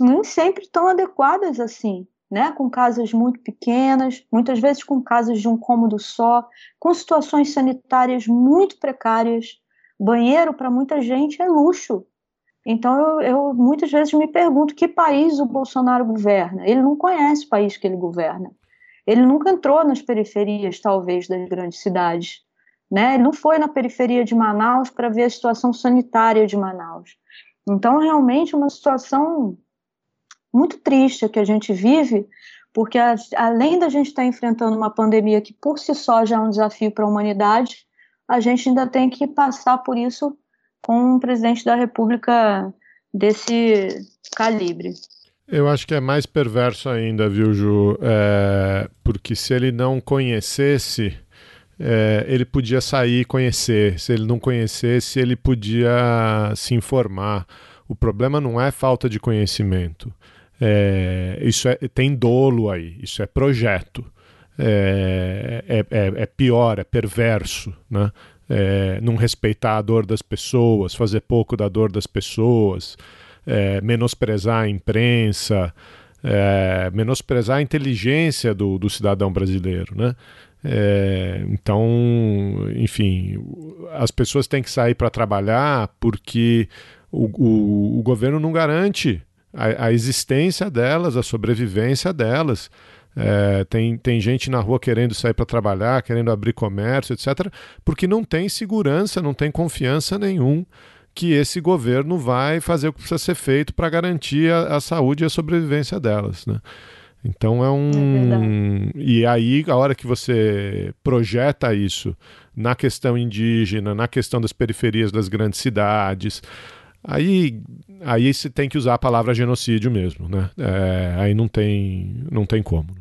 nem sempre tão adequadas assim, né? Com casas muito pequenas, muitas vezes com casas de um cômodo só, com situações sanitárias muito precárias. Banheiro para muita gente é luxo. Então eu, eu muitas vezes me pergunto que país o Bolsonaro governa. Ele não conhece o país que ele governa. Ele nunca entrou nas periferias, talvez, das grandes cidades. Né? Ele não foi na periferia de Manaus para ver a situação sanitária de Manaus. Então, realmente, é uma situação muito triste que a gente vive, porque além da gente estar tá enfrentando uma pandemia que por si só já é um desafio para a humanidade, a gente ainda tem que passar por isso com um presidente da República desse calibre. Eu acho que é mais perverso ainda, viu, Ju? É, porque se ele não conhecesse, é, ele podia sair e conhecer. Se ele não conhecesse, ele podia se informar. O problema não é falta de conhecimento. É, isso é, tem dolo aí, isso é projeto. É, é, é, é pior, é perverso, né? É, não respeitar a dor das pessoas, fazer pouco da dor das pessoas é, menosprezar a imprensa, é, menosprezar a inteligência do, do cidadão brasileiro, né? É, então, enfim, as pessoas têm que sair para trabalhar porque o, o, o, governo não garante a, a, existência delas, a sobrevivência delas. É, tem, tem gente na rua querendo sair para trabalhar, querendo abrir comércio, etc., porque não tem segurança, não tem confiança nenhum que esse governo vai fazer o que precisa ser feito para garantir a, a, saúde e a sobrevivência delas, né? Então é um. É e aí, a hora que você projeta isso na questão indígena, na questão das periferias das grandes cidades, aí, aí você tem que usar a palavra genocídio mesmo, né? É, aí não tem, não tem como.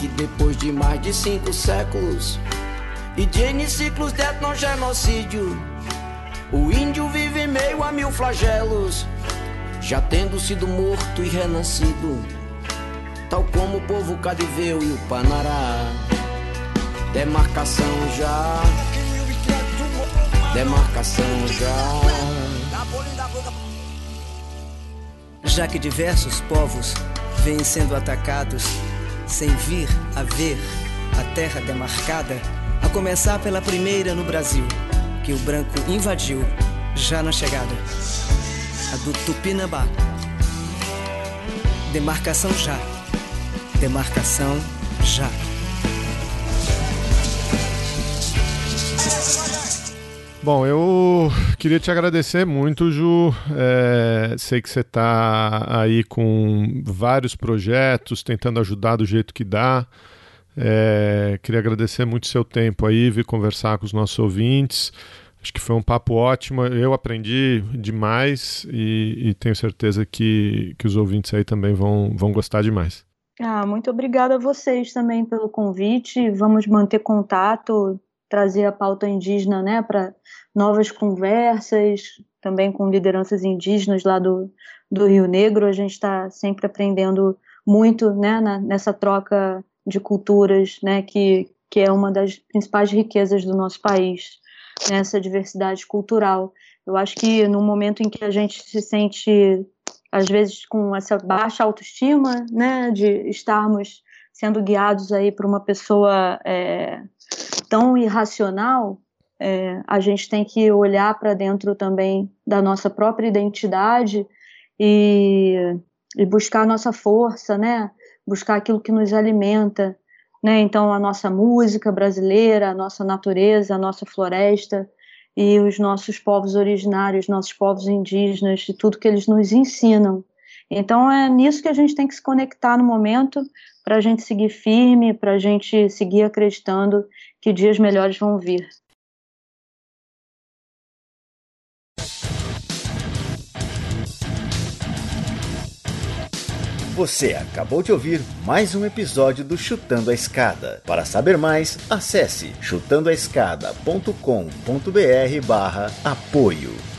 Que depois de mais de cinco séculos e de N ciclos de etnogenocídio, o índio vive meio a mil flagelos, já tendo sido morto e renascido, tal como o povo cadiveu e o Panará. Demarcação já, demarcação já. Já que diversos povos vêm sendo atacados sem vir a ver a terra demarcada, a começar pela primeira no Brasil, que o branco invadiu já na chegada, a do Tupinambá, Demarcação já. Demarcação já. Bom, eu queria te agradecer muito, Ju. É, sei que você está aí com vários projetos, tentando ajudar do jeito que dá. É, queria agradecer muito seu tempo aí, vir conversar com os nossos ouvintes. Acho que foi um papo ótimo. Eu aprendi demais e, e tenho certeza que, que os ouvintes aí também vão, vão gostar demais. Ah, muito obrigada a vocês também pelo convite. Vamos manter contato trazer a pauta indígena né, para novas conversas, também com lideranças indígenas lá do, do Rio Negro. A gente está sempre aprendendo muito né, na, nessa troca de culturas, né, que, que é uma das principais riquezas do nosso país, nessa né, diversidade cultural. Eu acho que no momento em que a gente se sente, às vezes, com essa baixa autoestima, né, de estarmos sendo guiados aí por uma pessoa é, tão irracional, é, a gente tem que olhar para dentro também da nossa própria identidade e, e buscar a nossa força, né? Buscar aquilo que nos alimenta, né? Então a nossa música brasileira, a nossa natureza, a nossa floresta e os nossos povos originários, nossos povos indígenas e tudo que eles nos ensinam. Então é nisso que a gente tem que se conectar no momento para a gente seguir firme, para a gente seguir acreditando que dias melhores vão vir. Você acabou de ouvir mais um episódio do Chutando a Escada. Para saber mais, acesse chutandoaescada.com.br barra apoio.